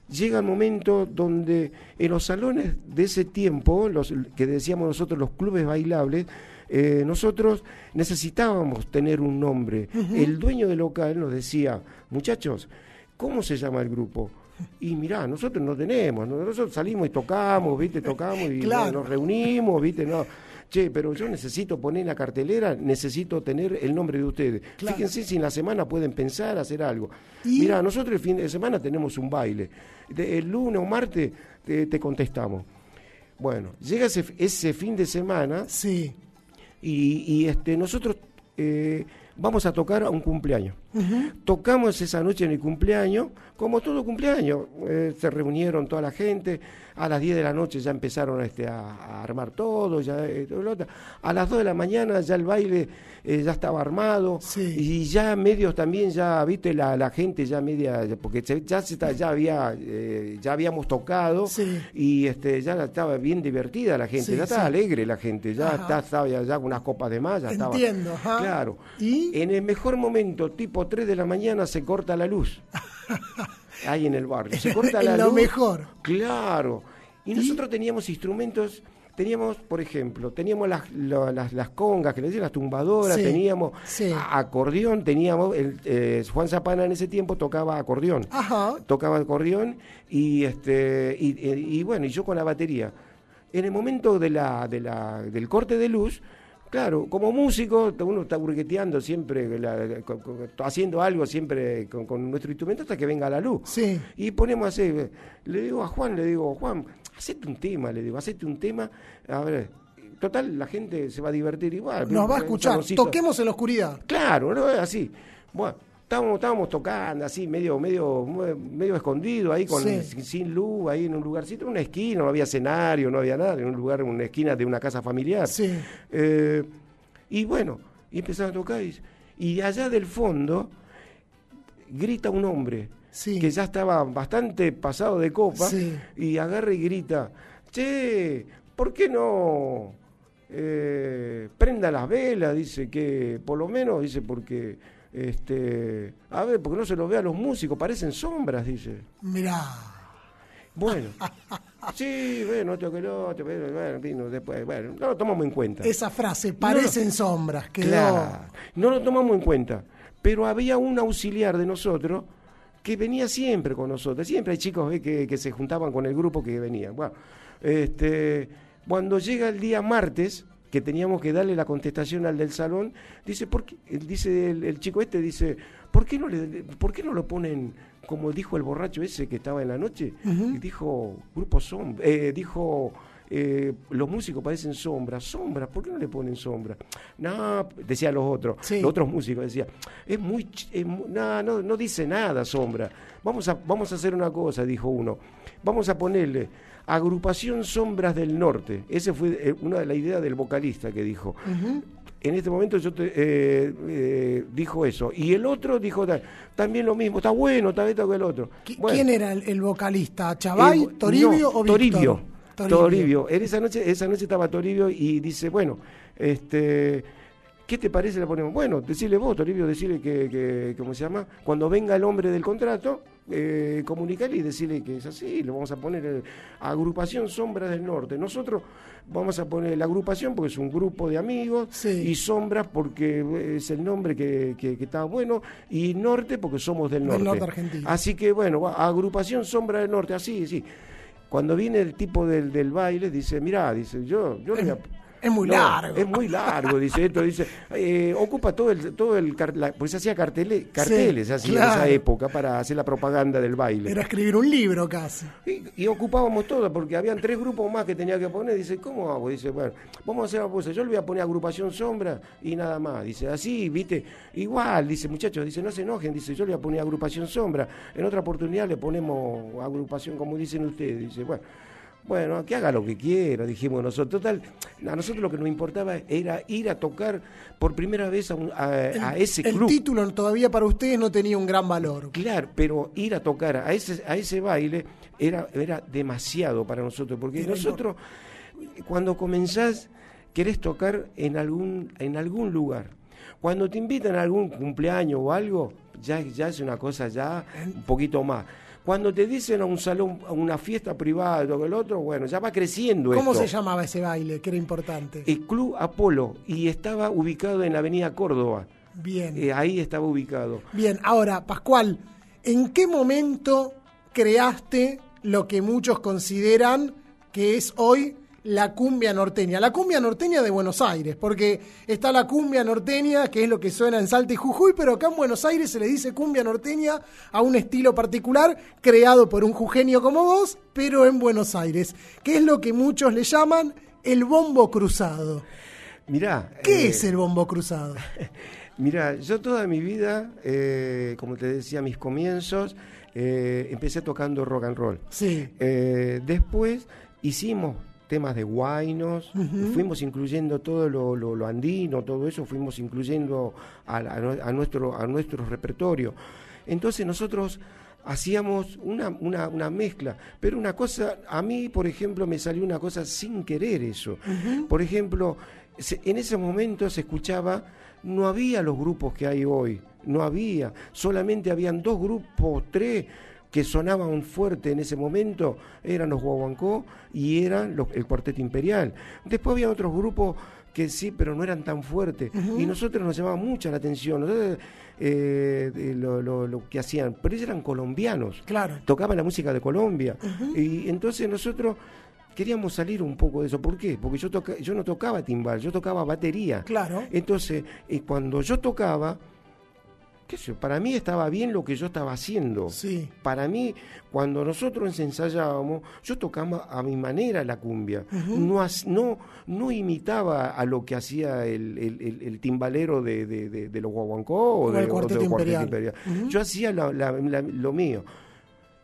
llega el momento donde en los salones de ese tiempo, los que decíamos nosotros los clubes bailables, eh, nosotros necesitábamos tener un nombre. El dueño del local nos decía, muchachos, ¿cómo se llama el grupo? Y mirá, nosotros no tenemos, ¿no? nosotros salimos y tocamos, ¿viste? Tocamos y Claro. nos reunimos, ¿viste? No. Che, pero yo necesito poner en la cartelera, necesito tener el nombre de ustedes. Claro. Fíjense si en la semana pueden pensar hacer algo. Y- Mirá, nosotros el fin de semana tenemos un baile. De- el lunes o martes te, te contestamos. Bueno, llega ese, ese fin de semana Sí. y, y, este, nosotros eh, vamos a tocar a un cumpleaños. Tocamos esa noche en el cumpleaños, como todo cumpleaños. eh, se reunieron toda la gente, a las 10 de la noche ya empezaron este, a, a armar todo, ya, eh, todo lo otro. a las 2 de la mañana ya el baile eh, ya estaba armado Sí. y ya medios también, ya viste la, la gente ya media, porque se- ya, se ya, había, ya habíamos tocado Sí. y este, ya estaba bien divertida la gente, Sí, ya estaba alegre la gente, ya está- estaba ya, unas copas de más, ya estaba. Entiendo, ajá. Claro. ¿Y? En el mejor momento, tipo 3 de la mañana, se corta la luz. Ahí en el barrio. Se corta la lo luz. mejor. Claro. Y nosotros teníamos instrumentos. Teníamos, por ejemplo, teníamos las, las, las congas, que le decían las tumbadoras, Sí, teníamos sí. acordeón, teníamos, el, eh, Juan Zapana en ese tiempo tocaba acordeón Ajá. tocaba acordeón y este y, y- y bueno y yo con la batería en el momento de la, de la del corte de luz claro como músico uno está burgueteando siempre la- con- con- haciendo algo siempre con, con nuestro instrumento hasta que venga la luz Sí. y ponemos así le digo a Juan le digo Juan hacete un tema le digo hacete un tema a ver total la gente se va a divertir igual Nos va a escuchar. Toquemos en la oscuridad. Claro, ¿no? así. Bueno, estábamos, estábamos tocando así, medio, medio, medio escondido ahí, con, Sí. sin, sin luz, ahí en un lugarcito, en una esquina, no había escenario, no había nada, en un lugar, en una esquina de una casa familiar. Sí. Eh, y bueno, y empezamos a tocar, y, y allá del fondo grita un hombre Sí. que ya estaba bastante pasado de copa Sí. y agarra y grita, che, ¿por qué no eh, prenda las velas? Dice que, por lo menos, dice, porque, este, a ver, porque no se los ve a los músicos, parecen sombras, dice. Mirá. Bueno, sí, bueno, esto que lo otro, bueno, bueno, vino después, bueno, no lo tomamos en cuenta. Esa frase, parecen sombras, quedó. Claro, no lo tomamos en cuenta. Pero había un auxiliar de nosotros que venía siempre con nosotros. Siempre hay chicos ¿ve? que, que se juntaban con el grupo que venían. Bueno, este, cuando llega el día martes, que teníamos que darle la contestación al del salón, dice, ¿por qué? Dice el, el chico este dice, ¿por qué no le, por qué no lo ponen como dijo el borracho ese que estaba en la noche? Y dijo, grupo sombra, eh, dijo eh, los músicos parecen sombras, sombras, ¿por qué no le ponen sombra? No, decían los otros, Sí. los otros músicos decían, es muy, es no, no dice nada sombra. Vamos a, vamos a hacer una cosa, dijo uno, vamos a ponerle agrupación Sombras del Norte. Esa fue eh, una de las ideas del vocalista que dijo. En este momento yo te, eh, eh, dijo eso. Y el otro dijo ta- también lo mismo, está bueno, está esto que el otro. ¿Qui- Bueno, ¿Quién era el, el vocalista? ¿Chavay, Toribio no, o Víctor? Toribio. Toribio. Toribio. En esa noche, esa noche estaba Toribio y dice, bueno, este, ¿qué te parece? Le ponemos, bueno, decirle vos, Toribio, decirle que, que, ¿cómo se llama? Cuando venga el hombre del contrato, eh, comunicarle y decirle que es así, lo vamos a poner eh, agrupación Sombras del Norte. Nosotros vamos a poner la agrupación porque es un grupo de amigos y Sombras porque es el nombre que, que, que está bueno y Norte porque somos del norte. norte argentino. Así que bueno, va, agrupación Sombra del Norte, así, sí. Cuando viene el tipo del, del baile, dice, mirá, dice, yo, yo le voy a- Es muy no, largo. Es muy largo, dice esto, dice, eh, ocupa todo el, todo el la- pues hacía cartele- carteles así en claro. esa época para hacer la propaganda del baile. Era escribir un libro casi. Y, y ocupábamos todo, porque habían tres grupos más que tenía que poner. Dice, ¿cómo hago? Dice, bueno, vamos a hacer una cosa. Yo le voy a poner agrupación sombra y nada más. Dice, así, viste, igual, dice, muchachos, dice, no se enojen. Dice, yo le voy a poner agrupación sombra. En otra oportunidad le ponemos agrupación, como dicen ustedes. Dice, bueno. Bueno, que haga lo que quiera, dijimos nosotros. Total, a nosotros lo que nos importaba era ir a tocar por primera vez a, un- a- a ese el club. título todavía para ustedes no tenía un gran valor. Claro, pero ir a tocar a ese, a ese baile era, era demasiado para nosotros, porque Era nosotros, cuando comenzás, querés tocar en algún, en algún lugar. Cuando te invitan a algún cumpleaños o algo, ya, ya es una cosa ya un poquito más. Cuando te dicen a un salón, a una fiesta privada, o el otro, bueno, ya va creciendo ¿Cómo esto. se llamaba ese baile? Que era importante. El Club Apolo, y estaba ubicado en la avenida Córdoba. Bien. Eh, ahí estaba ubicado. Bien, ahora, Pascual, ¿en qué momento creaste lo que muchos consideran que es hoy la cumbia norteña? La cumbia norteña de Buenos Aires, porque está la cumbia norteña, que es lo que suena en Salta y Jujuy, pero acá en Buenos Aires se le dice cumbia norteña a un estilo particular creado por un jujeño como vos, pero en Buenos Aires, que es lo que muchos le llaman el bombo cruzado. Mirá. ¿Qué eh, es el bombo cruzado? Mira, yo toda mi vida, eh, como te decía, mis comienzos, eh, empecé tocando rock and roll. Sí. Después hicimos temas de guainos, fuimos incluyendo todo lo, lo- lo andino, todo eso, fuimos incluyendo a, nuestro, a nuestro repertorio. Entonces nosotros hacíamos una, una, una mezcla, pero una cosa, a mí, por ejemplo, me salió una cosa sin querer eso. Por ejemplo, en ese momento se escuchaba, no había los grupos que hay hoy, no había, solamente habían dos grupos, tres que sonaban fuerte en ese momento, eran los Guaguancó y eran los- el Cuarteto Imperial. Después había otros grupos que sí, pero no eran tan fuertes. Y nosotros nos llamaba mucha la atención nosotros, eh, lo- lo que hacían, pero ellos eran colombianos Claro. tocaban la música de Colombia. Y entonces nosotros queríamos salir un poco de eso. ¿Por qué? Porque yo, toca- yo no tocaba timbal, yo tocaba batería. Claro. Entonces, eh, cuando yo tocaba, qué sé para mí estaba bien lo que yo estaba haciendo. Sí. Para mí, cuando nosotros ensayábamos, yo tocaba a mi manera la cumbia. No, no, no imitaba a lo que hacía el, el- el- el timbalero de, de- de- de los guaguancó o, Cuarteto del Cuarteto Imperial. Ujú. Yo hacía la- la- la- lo mío.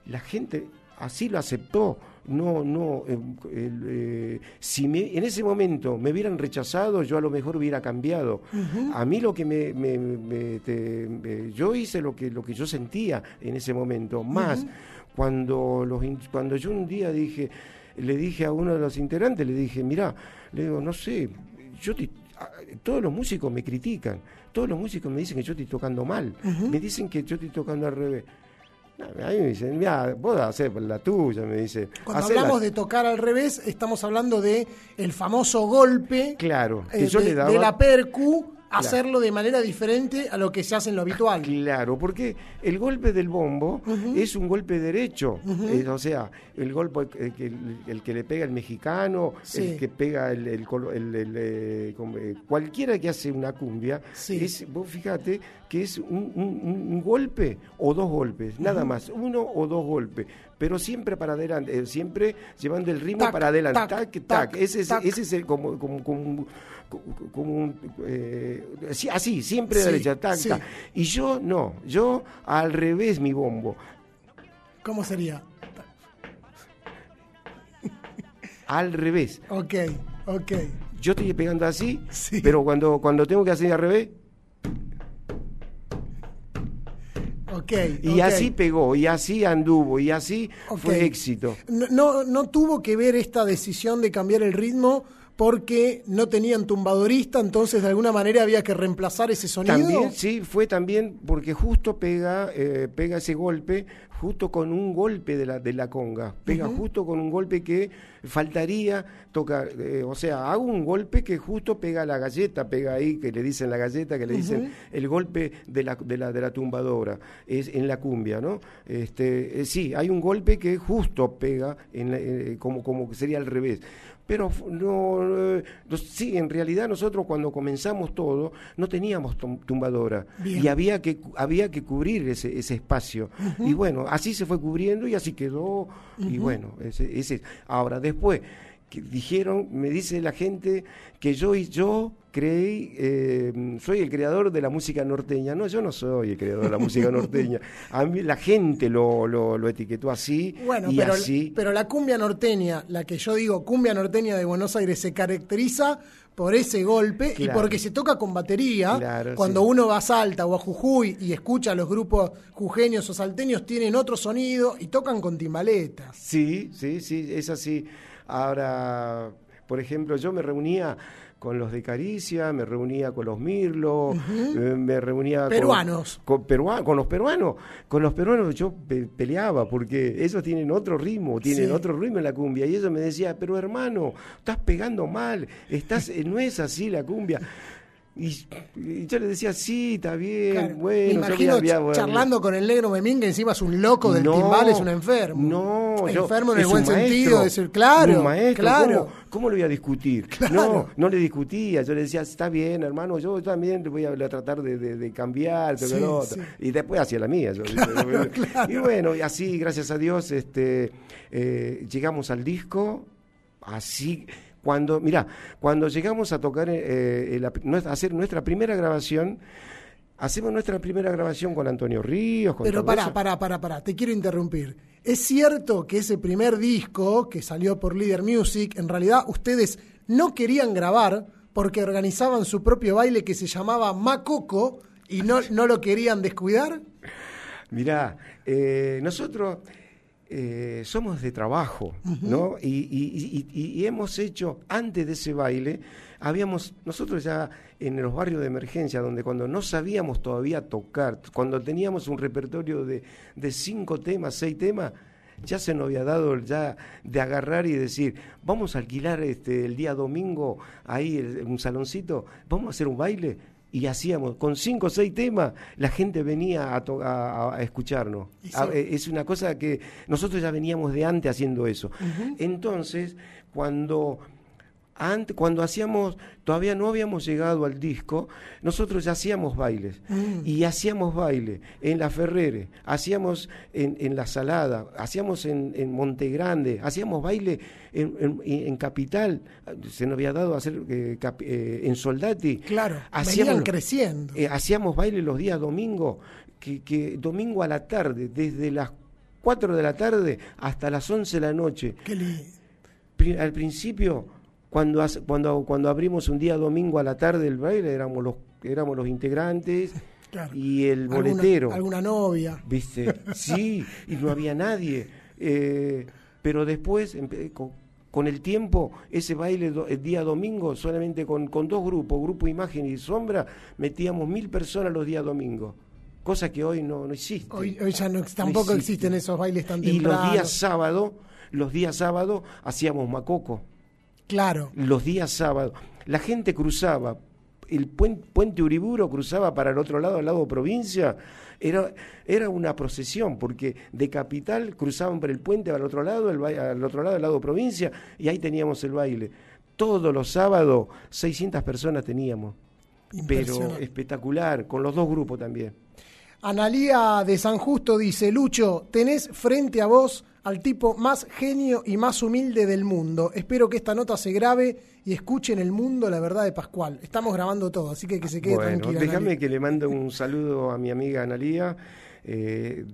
La gente así lo aceptó. No, no. eh, el, eh, si me- en ese momento me hubieran rechazado, yo a lo mejor hubiera cambiado. A mí lo que me, me- me- te- me- yo hice lo que lo que yo sentía en ese momento. Más cuando los cuando yo un día dije, le dije a uno de los integrantes, le dije, mira, le digo, no sé, yo te- todos los músicos me critican, todos los músicos me dicen que yo estoy tocando mal, me dicen que yo estoy tocando al revés. A mí me dicen, mira, vos hacer la tuya, me dice. Cuando "Hacé la hablamos de tocar al revés, estamos hablando de el famoso golpe Claro, que eh, yo de, le daba... de la percu, hacerlo de manera diferente a lo que se hace en lo habitual. Claro, porque el golpe del bombo es un golpe derecho, es, o sea, el golpe el que, el que le pega el mexicano, Sí. el que pega el, el eh, eh, cualquiera que hace una cumbia, Sí. es, vos fíjate que es un, un- golpe o dos golpes, nada más, uno o dos golpes, pero siempre para adelante, eh, siempre llevando el ritmo Tac, para adelante, tac, tac, tac, ese es, ese es el como, como, como, como- eh, sí, así, siempre Sí, derecha, tac, sí. tac. Y yo no, yo al revés mi bombo. ¿Cómo sería? Al revés. Ok, ok. Yo estoy pegando así, pero cuando, cuando tengo que hacer al revés, Ok. y así pegó, y así anduvo, y así fue éxito. No, no, no tuvo que ver esta decisión de cambiar el ritmo porque no tenían tumbadorista, entonces de alguna manera había que reemplazar ese sonido. También, sí, fue también porque justo pega, eh, pega ese golpe, justo con un golpe de la, de la conga, pega justo con un golpe que faltaría tocar, eh, o sea, hago un golpe que justo pega la galleta, pega ahí, que le dicen la galleta, que le dicen el golpe de la, de la, de la tumbadora, es en la cumbia, ¿no? Este, eh, sí, hay un golpe que justo pega, en la- como, como que sería al revés. Pero no, eh, no- sí, en realidad nosotros cuando comenzamos todo no teníamos tum- tumbadora. Bien. y había que había que cubrir ese, ese espacio. Y bueno así se fue cubriendo y así quedó. Y bueno ese, ese ahora después que dijeron me dice la gente que yo y yo creí eh, soy el creador de la música norteña no yo no soy el creador de la música norteña a mí la gente lo, lo, lo etiquetó así Bueno, y pero, así pero la cumbia norteña, la que yo digo cumbia norteña de Buenos Aires, se caracteriza por ese golpe y porque se toca con batería. Claro, Cuando sí. uno va a Salta o a Jujuy y escucha a los grupos jujeños o salteños, tienen otro sonido y tocan con timbaletas. Sí, sí, sí, es así. Ahora, por ejemplo, yo me reunía con los de Caricia, me reunía con los Mirlo, eh, me reunía Peruanos. con, con, perua- con los peruanos. Con los peruanos yo pe- peleaba porque ellos tienen otro ritmo, tienen Sí. otro ritmo en la cumbia. Y ellos me decían, pero hermano, estás pegando mal, estás, eh, no es así la cumbia. Y, y yo le decía, sí, está bien, Claro. bueno. Me yo imagino había- ch- había- charlando con el negro Memín, que encima es un loco del No, timbal, es un enfermo. No, yo- enfermo en el buen maestro, sentido, de decir, claro, maestro, claro. ¿cómo, cómo lo voy a discutir? Claro. No, no le discutía, yo le decía, está bien, hermano, yo también le voy a, tratar de, de- de cambiar, Sí, lo otro. sí. y después hacía la mía. yo- Y bueno, y así, gracias a Dios, este, eh, llegamos al disco, así... Cuando, mira, cuando llegamos a tocar, eh, la- a hacer nuestra primera grabación, hacemos nuestra primera grabación con Antonio Ríos, con Pero pará, eso. pará, pará, pará, te quiero interrumpir. ¿Es cierto que ese primer disco que salió por Leader Music, en realidad ustedes no querían grabar porque organizaban su propio baile que se llamaba Macoco y no, no lo querían descuidar? Mirá, eh, nosotros eh, somos de trabajo, ¿no? Y, y- y- y- y hemos hecho, antes de ese baile, habíamos, nosotros ya en los barrios de emergencia, donde cuando no sabíamos todavía tocar, cuando teníamos un repertorio de, de cinco temas, seis temas, ya se nos había dado ya de agarrar y decir, vamos a alquilar este el día domingo ahí el- un saloncito, vamos a hacer un baile. Y hacíamos, con cinco o seis temas, la gente venía a, to- a- escucharnos. Y sí. A- eh, es una cosa que nosotros ya veníamos de antes haciendo eso. Entonces, cuando antes, cuando hacíamos, todavía no habíamos llegado al disco, nosotros ya hacíamos bailes. Y hacíamos baile en La Ferrere, hacíamos en, en La Salada, hacíamos en, en Monte Grande, hacíamos baile en, en- en Capital, se nos había dado hacer eh, cap- eh, en Soldati. Claro, Hacíamos- venían creciendo. eh, hacíamos baile los días domingo, que, que domingo a la tarde, desde las 4 de la tarde hasta las 11 de la noche. Qué lindo. Pri- al principio, cuando, hace- cuando, cuando abrimos un día domingo a la tarde el baile, éramos los, éramos los integrantes Claro. y el boletero. Alguna, novia. ¿Viste? Sí, y no había nadie. Eh, pero después, con, con el tiempo, ese baile do- el día domingo, solamente con, con dos grupos, Grupo Imagen y Sombra, metíamos mil personas los días domingos. Cosa que hoy no, no existe. Hoy, hoy ya no, tampoco existe. existen esos bailes tan y tempranos. los días sábado, los días sábado hacíamos macoco. Claro. Los días sábados. La gente cruzaba, el puen- puente Uriburo cruzaba para el otro lado, al lado provincia. Era, era una procesión, porque de capital cruzaban por el puente al otro lado, el, al otro lado, al lado provincia, y ahí teníamos el baile. Todos los sábados, 600 personas teníamos. Pero espectacular, con los dos grupos también. Analía de San Justo dice, Lucho, tenés frente a vos al tipo más genio y más humilde del mundo. Espero que esta nota se grabe y escuchen el mundo la verdad de Pascual. Estamos grabando todo, así que que se quede Bueno, tranquila. déjame que le mande un saludo a mi amiga Analía. Eh,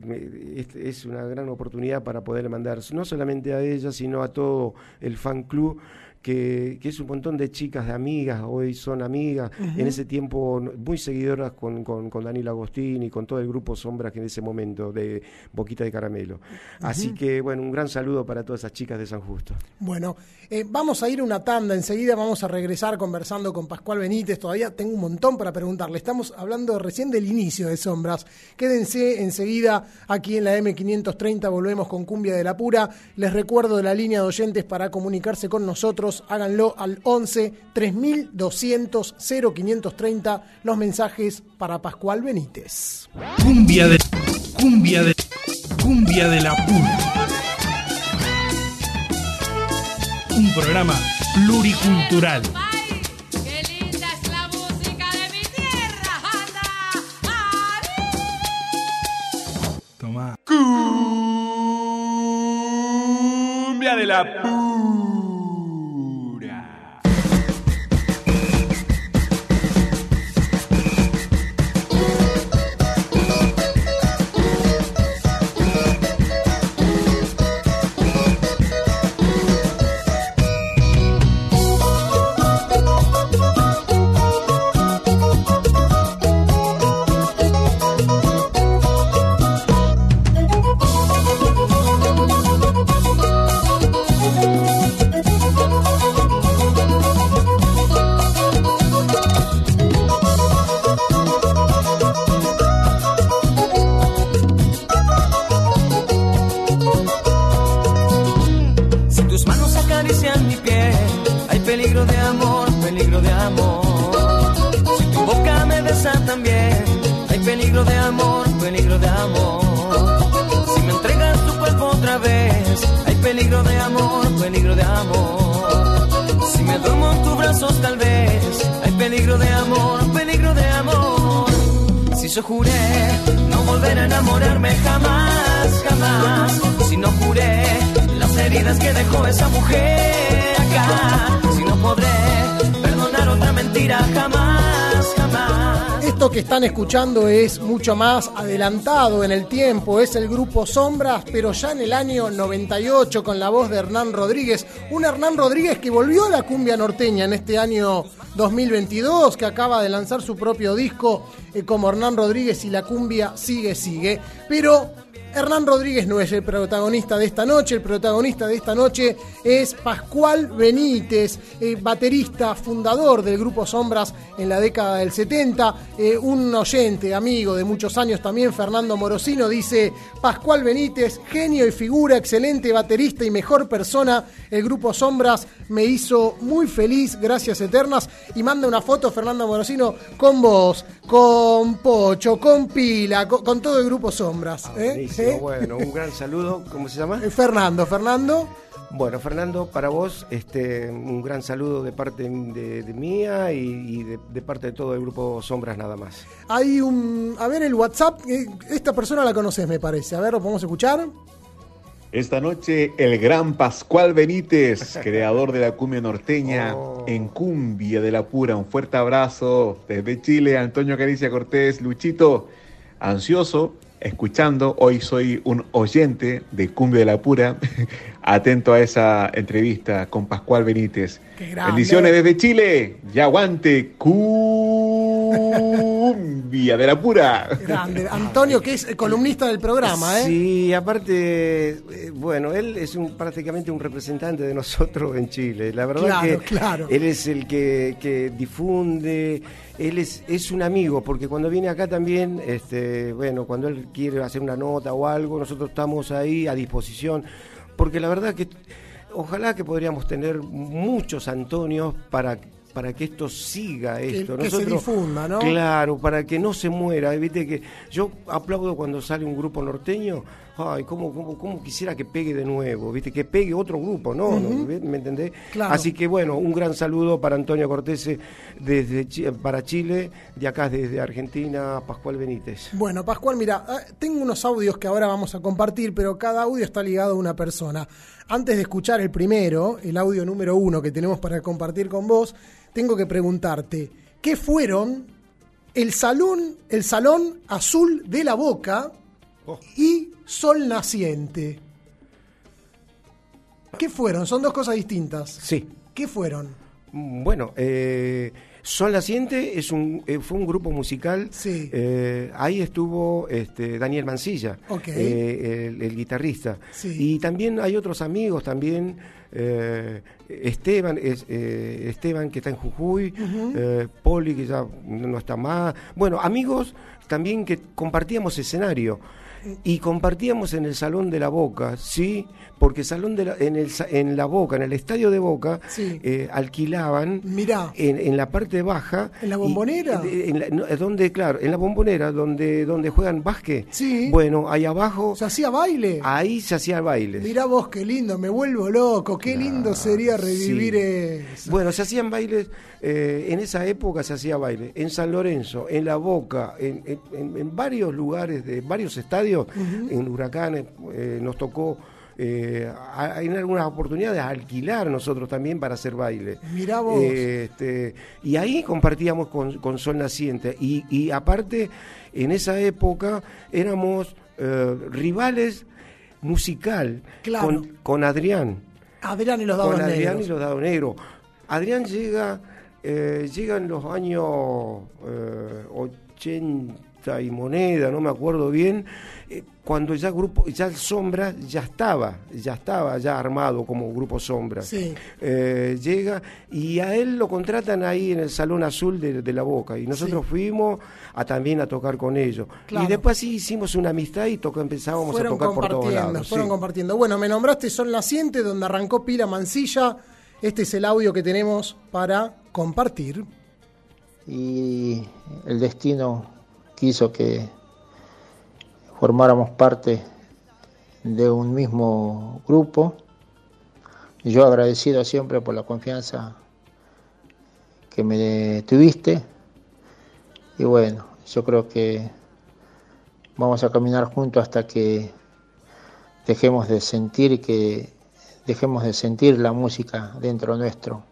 es una gran oportunidad para poder mandar no solamente a ella, sino a todo el fan club que, que es un montón de chicas, de amigas, hoy son amigas, en ese tiempo muy seguidoras con, con, con Daniel Agostini y con todo el grupo Sombras que en ese momento de Boquita de Caramelo. Así que, bueno, un gran saludo para todas esas chicas de San Justo. Bueno, eh, vamos a ir a una tanda, enseguida vamos a regresar conversando con Pascual Benítez, todavía tengo un montón para preguntarle, estamos hablando recién del inicio de Sombras, quédense enseguida aquí en la M530, volvemos con Cumbia de la Pura, les recuerdo la línea de oyentes para comunicarse con nosotros, háganlo al 11 3200 0530, los mensajes para Pascual Benítez. Cumbia de. Cumbia de. Cumbia de la pura. Un programa pluricultural. ¡Qué linda es la música de mi tierra! ¡Anda! Tomá. Cumbia de la pura. Esa mujer acá. Si no podré perdonar otra mentira jamás, jamás. Esto que están escuchando es mucho más adelantado en el tiempo, es el grupo Sombras, pero ya en el año 98 con la voz de Hernán Rodríguez, un Hernán Rodríguez que volvió a la cumbia norteña en este año 2022, que acaba de lanzar su propio disco eh, como Hernán Rodríguez y la cumbia sigue, sigue, pero Hernán Rodríguez no es el protagonista de esta noche, el protagonista de esta noche es Pascual Benítez, eh, baterista, fundador del grupo Sombras en la década del 70, eh, un oyente, amigo de muchos años también, Fernando Morosino, dice, Pascual Benítez, genio y figura, excelente baterista y mejor persona, el grupo Sombras me hizo muy feliz, gracias eternas, y manda una foto, Fernando Morosino, con vos, con Pocho, con Pila, con, con todo el grupo Sombras. ¿eh? ¿Eh? bueno, un gran saludo. ¿Cómo se llama? Eh, Fernando, Fernando. Bueno, Fernando, para vos, este, un gran saludo de parte de, de mía y, y de, de parte de todo el grupo Sombras nada más. Hay un. A ver, el WhatsApp. eh, Esta persona la conoces, me parece. A ver, ¿lo podemos escuchar? Esta noche el gran Pascual Benítez, creador de la cumbia norteña en cumbia de la pura. Un fuerte abrazo desde Chile, Antonio Caricia Cortés, Luchito, ansioso, escuchando. Hoy soy un oyente de cumbia de la pura, atento a esa entrevista con Pascual Benítez. Bendiciones desde Chile. Y aguante cumbia de la pura. Grande. Antonio, que es el columnista del programa, ¿eh? Sí, aparte, eh, bueno, él es un, prácticamente un representante de nosotros en Chile. La verdad Claro, que claro. él es el que, que difunde, él es, es un amigo, porque cuando viene acá también, este, bueno, cuando él quiere hacer una nota o algo, nosotros estamos ahí a disposición, porque la verdad que ojalá que podríamos tener muchos Antonios para para que esto siga esto. que se difunda, ¿no? Claro, para que no se muera. Viste que yo aplaudo cuando sale un grupo norteño. Ay, cómo, cómo, cómo quisiera que pegue de nuevo, viste, que pegue otro grupo, ¿no? ¿Me entendés? Claro. Así que bueno, un gran saludo para Antonio Cortese desde para Chile, de acá desde Argentina, Pascual Benítez. Bueno, Pascual, mira, ah, tengo unos audios que ahora vamos a compartir, pero cada audio está ligado a una persona. Antes de escuchar el primero, el audio número uno que tenemos para compartir con vos, tengo que preguntarte, ¿qué fueron el salón, el salón azul de la boca y sol naciente? ¿Qué fueron? Son dos cosas distintas. Sí. ¿Qué fueron? Mm, Bueno, eh, Sol Naciente es un, eh, fue un grupo musical. Sí. eh, ahí estuvo este, Daniel Mancilla, eh, el, el guitarrista. Sí. Y también hay otros amigos también. eh, Esteban, es, Esteban que está en Jujuy, Poli que ya no está más. Bueno, amigos también que compartíamos escenario. Y compartíamos en el Salón de la Boca, ¿sí? Porque salón de la- en, el, en la Boca, en el estadio de Boca, Sí. eh, alquilaban Mirá. en, en la parte baja. ¿En la y- bombonera? de- en la- no, donde, claro, en la bombonera, donde, donde juegan básquet. Sí. Bueno, ahí abajo, ¿Se hacía baile? ahí se hacía baile. Mirá vos, qué lindo, me vuelvo loco, qué lindo sería revivir sí. eso. Bueno, se hacían bailes, eh, en esa época se hacía baile, en San Lorenzo, en La Boca, en- en varios lugares, de varios estadios, en huracanes, eh, eh, nos tocó eh, en algunas oportunidades alquilar nosotros también para hacer baile. Mirá vos. Este, y ahí compartíamos con, con Sol Naciente. Y, y, aparte, en esa época éramos eh, rivales musical claro. con, Adrián. Ah, Adrián y los dados con Adrián negros. Y los dados negros. Adrián llega, llega en los años 80 y Moneda, no me acuerdo bien, eh, cuando ya grupo, ya el Sombra ya estaba, ya estaba ya armado como grupo Sombra. Eh, llega y a él lo contratan ahí en el Salón Azul de, La Boca y nosotros fuimos a también a tocar con ellos. Y después sí hicimos una amistad y toca, empezábamos a tocar por todos lados. Fueron sí. compartiendo. Bueno, me nombraste Sol Naciente, donde arrancó Pila Mancilla. Este es el audio que tenemos para compartir. Y el destino quiso que formáramos parte de un mismo grupo. Yo agradecido siempre por la confianza que me tuviste. Y bueno, yo creo que vamos a caminar juntos hasta que dejemos de sentir que dejemos de sentir la música dentro nuestro.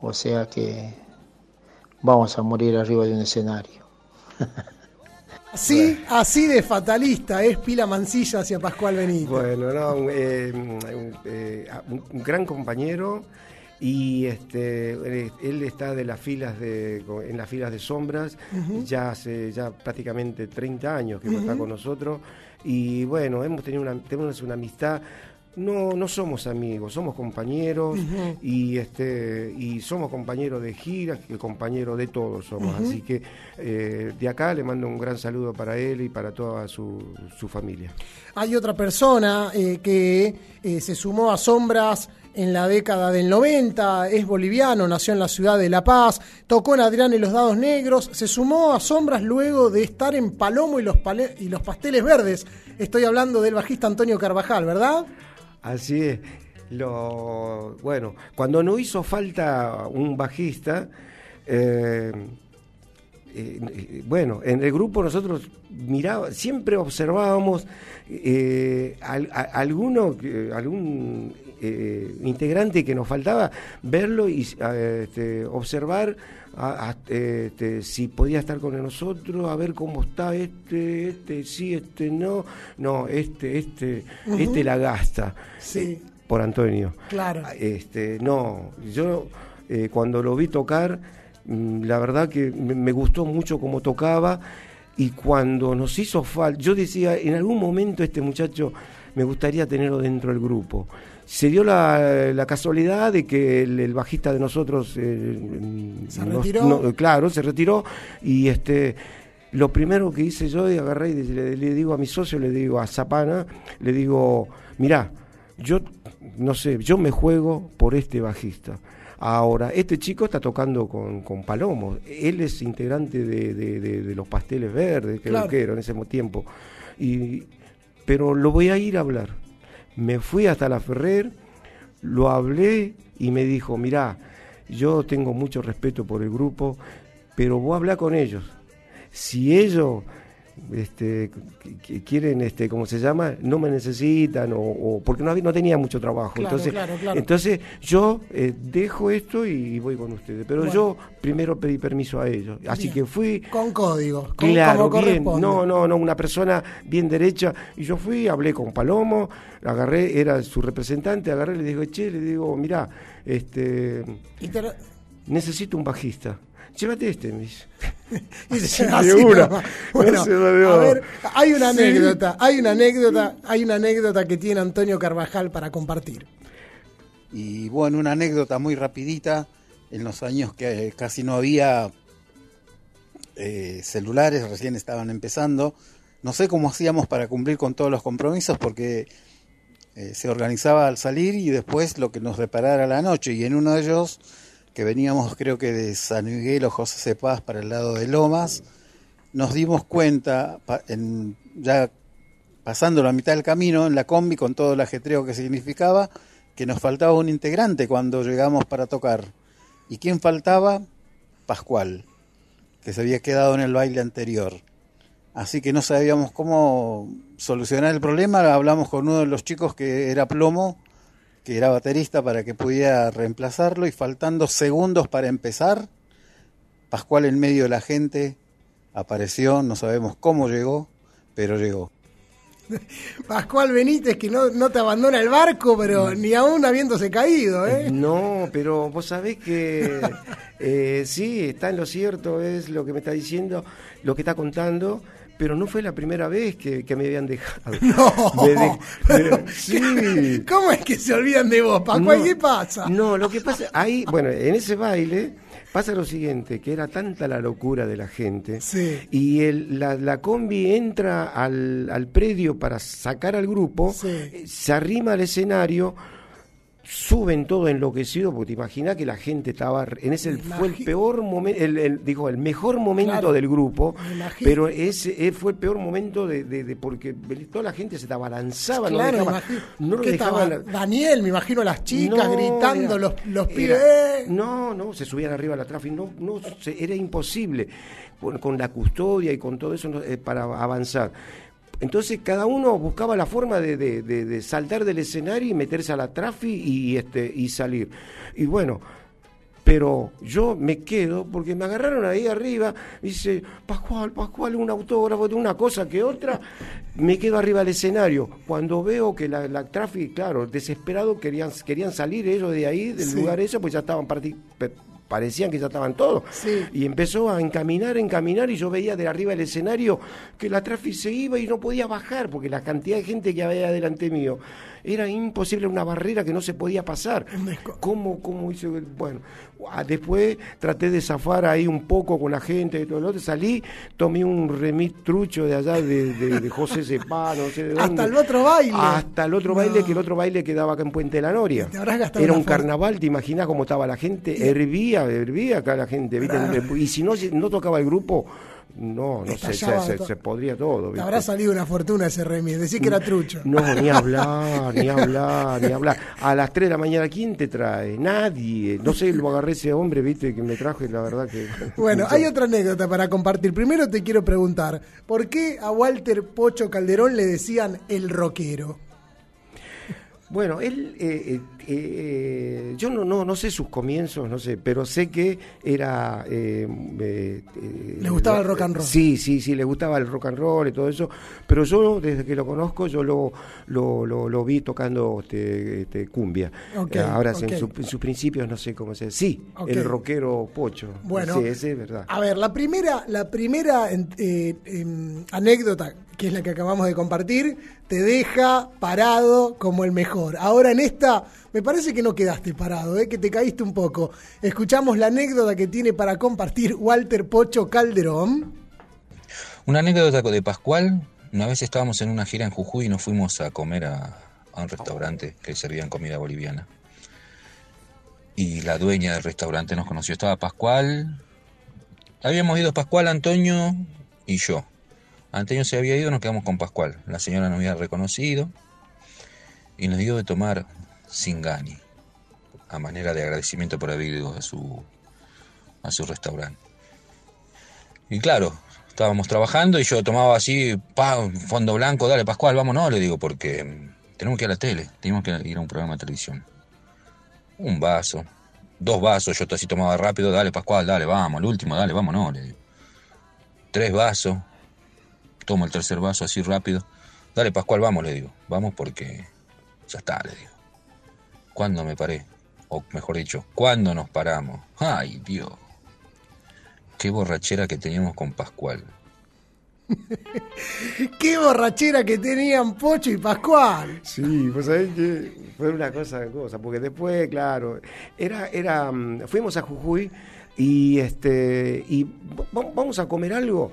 O sea que vamos a morir arriba de un escenario. Así, así de fatalista es Pila Mancilla hacia Pascual Benítez. Bueno, no, un, eh, un, eh, un- gran compañero y este él, está de las filas de en las filas de sombras ya hace ya prácticamente 30 años que está con nosotros y bueno, hemos tenido una tenemos una amistad no, no somos amigos, somos compañeros y este y somos compañeros de giras, y compañeros de todos somos. Así que eh, de acá le mando un gran saludo para él y para toda su, su familia. Hay otra persona eh, que eh, se sumó a Sombras en la década del 90, es boliviano, nació en la ciudad de La Paz, tocó en Adrián y los Dados Negros, se sumó a Sombras luego de estar en Palomo y los, y los Pasteles Verdes. Estoy hablando del bajista Antonio Carvajal, ¿verdad? Así es. Lo, bueno, cuando no hizo falta un bajista, eh, eh, eh, bueno, en el grupo nosotros miraba, siempre observábamos alguno, algún integrante que nos faltaba, verlo y este, observar a- a- este, si podía estar con nosotros, a ver cómo está este, este sí, este no, no, este, este, este la gasta. Sí. Eh, por Antonio. Claro. Este, no, yo eh, cuando lo vi tocar, mm, la verdad que me, me gustó mucho cómo tocaba y cuando nos hizo falta, yo decía, en algún momento este muchacho me gustaría tenerlo dentro del grupo. Se dio la, la casualidad de que el, el bajista de nosotros eh, ¿Se nos- retiró? no- claro, se retiró y este lo primero que hice yo y agarré y le, le digo a mi socio, le digo a Zapana, le digo, mirá, yo no sé, yo me juego por este bajista. Ahora, este chico está tocando con, con Palomo. Él es integrante de, de- de- de los Pasteles Verdes, creo Claro. que era en ese tiempo. Y, pero lo voy a ir a hablar. Me fui hasta la Ferrer, lo hablé y me dijo, mirá, yo tengo mucho respeto por el grupo, pero voy a hablar con ellos. Si ellos este, que- quieren, este, ¿cómo se llama? No me necesitan, o, o- porque no, no tenía mucho trabajo. Claro, entonces, claro, claro. entonces yo eh, dejo esto y voy con ustedes. Pero Bueno. yo primero pedí permiso a ellos. Así Bien. que fui Con código, con, Claro, como bien. No, no, no, una persona bien derecha. Y yo fui, hablé con Palomo, agarré, era su representante, agarré, le digo, che, le digo, mirá, este, Y te lo- necesito un bajista. Llévate este, me dice. y se- de así una. Bueno, a ver, hay una Sí. anécdota, hay una anécdota, hay una anécdota que tiene Antonio Carvajal para compartir. Y bueno, una anécdota muy rapidita, en los años que casi no había eh, celulares, recién estaban empezando, no sé cómo hacíamos para cumplir con todos los compromisos porque eh, se organizaba al salir y después lo que nos deparara la noche. Y en uno de ellos, que veníamos creo que de San Miguel o José Cepaz para el lado de Lomas, nos dimos cuenta, ya pasando la mitad del camino en la combi con todo el ajetreo que significaba, que nos faltaba un integrante cuando llegamos para tocar. ¿Y quién faltaba? Pascual, que se había quedado en el baile anterior. Así que no sabíamos cómo solucionar el problema. Hablamos con uno de los chicos que era plomo, que era baterista, para que pudiera reemplazarlo. Y faltando segundos para empezar, Pascual en medio de la gente apareció. No sabemos cómo llegó, pero llegó. Pascual Benítez que no, no te abandona el barco, pero ni aún habiéndose caído, ¿eh? No, pero vos sabés que eh, sí, está en lo cierto, es lo que me está diciendo, lo que está contando. Pero no fue la primera vez que, que me habían dejado. No, de- pero- sí. ¿Cómo es que se olvidan de vos? No, ¿Qué pasa? No, lo que pasa, ahí, bueno, en ese baile pasa lo siguiente, que era tanta la locura de la gente, Sí. y el, la, la combi entra al, al predio para sacar al grupo, eh, se arrima al escenario, suben todo enloquecido, porque te imaginas que la gente estaba, en ese fue el peor momento, el, el- digo, el mejor momento Claro. del grupo, pero ese fue el peor momento de, de- de- porque toda la gente se te abalanzaba, no Claro, dejaba, imagino. no lo ¿Qué dejaban estaba? Daniel, me imagino las chicas no, gritando, era- los, los pibes. No, no, se subían arriba a la tráfico, no, no, se- era imposible con, con la custodia y con todo eso no, eh, para avanzar. Entonces cada uno buscaba la forma de, de- de- de saltar del escenario y meterse a la tráfico y, este, y salir. Y bueno, pero yo me quedo porque me agarraron ahí arriba, dice, Pascual, Pascual, un autógrafo de una cosa que otra, me quedo arriba del escenario. Cuando veo que la, la tráfico, claro, desesperado, querían, querían salir ellos de ahí, del Sí. lugar ese, pues ya estaban parti- parecían que ya estaban todos. Y empezó a encaminar, encaminar, y yo veía de arriba del escenario que la tráfico se iba y no podía bajar, porque la cantidad de gente que había delante mío era imposible, una barrera que no se podía pasar. ¿Cómo, cómo hice? Bueno, después traté de zafar ahí un poco con la gente y todo lo otro, salí, tomé un remit trucho de allá de, de- de José Cepá, no sé de dónde. Hasta el otro baile. Hasta el otro baile, que el otro baile quedaba acá en Puente de la Noria. Era un carnaval, te imaginas cómo estaba la gente, hervía, hervía acá la gente, ¿viste? Y si no, si no tocaba el grupo, no, no sé, se, se- podría todo. Habrá salido una fortuna ese remis. Decís que era trucho. No, ni hablar, ni hablar, ni hablar. A las 3 de la mañana, ¿quién te trae? Nadie. No sé, lo agarré ese hombre, viste, que me trajo y la verdad que... Bueno, hay otra anécdota para compartir. Primero te quiero preguntar, ¿por qué a Walter Pocho Calderón le decían el rockero? Bueno, él, eh, eh, eh, yo no, no, no sé sus comienzos, no sé, pero sé que era... eh, Le gustaba el rock and roll. Sí, sí, sí, le gustaba el rock and roll y todo eso, pero yo desde que lo conozco, yo lo, lo, lo, lo vi tocando este, este, cumbia. Ahora, en, su- en sus principios, no sé cómo se Sí, el rockero pocho. Bueno. sí, ese es verdad. A ver, la primera, la primera anécdota, que es la que acabamos de compartir, te deja parado como el mejor. Ahora en esta, me parece que no quedaste parado, eh, que te caíste un poco. Escuchamos la anécdota que tiene para compartir Walter Pocho Calderón. Una anécdota de Pascual, una vez estábamos en una gira en Jujuy y nos fuimos a comer a, un restaurante que servían comida boliviana. Y la dueña del restaurante nos conoció, estaba Pascual, habíamos ido Pascual, Antonio y yo. Antonio se había ido, nos quedamos con Pascual. La señora nos había reconocido y nos dio de tomar Singani, a manera de agradecimiento por haber ido a su, a su restaurante. Y claro, Estábamos trabajando y yo tomaba así, pa, fondo blanco, dale Pascual, vámonos, le digo, porque mm, tenemos que ir a la tele, tenemos que ir a un programa de televisión. Un vaso, dos vasos, yo así tomaba rápido, dale Pascual, dale, vamos, el último, dale, vámonos, le digo. Tres vasos, tomo el tercer vaso así rápido, dale Pascual, vamos, le digo, vamos porque ya está, le digo. ¿Cuándo me paré? O mejor dicho, ¿cuándo nos paramos? Ay, Dios. Qué borrachera que teníamos con Pascual. Qué borrachera que tenían Pocho y Pascual. Sí, pues sabés que fue una cosa, cosa, porque después, claro, era, era, mm, fuimos a Jujuy y este, y va- vamos a comer algo.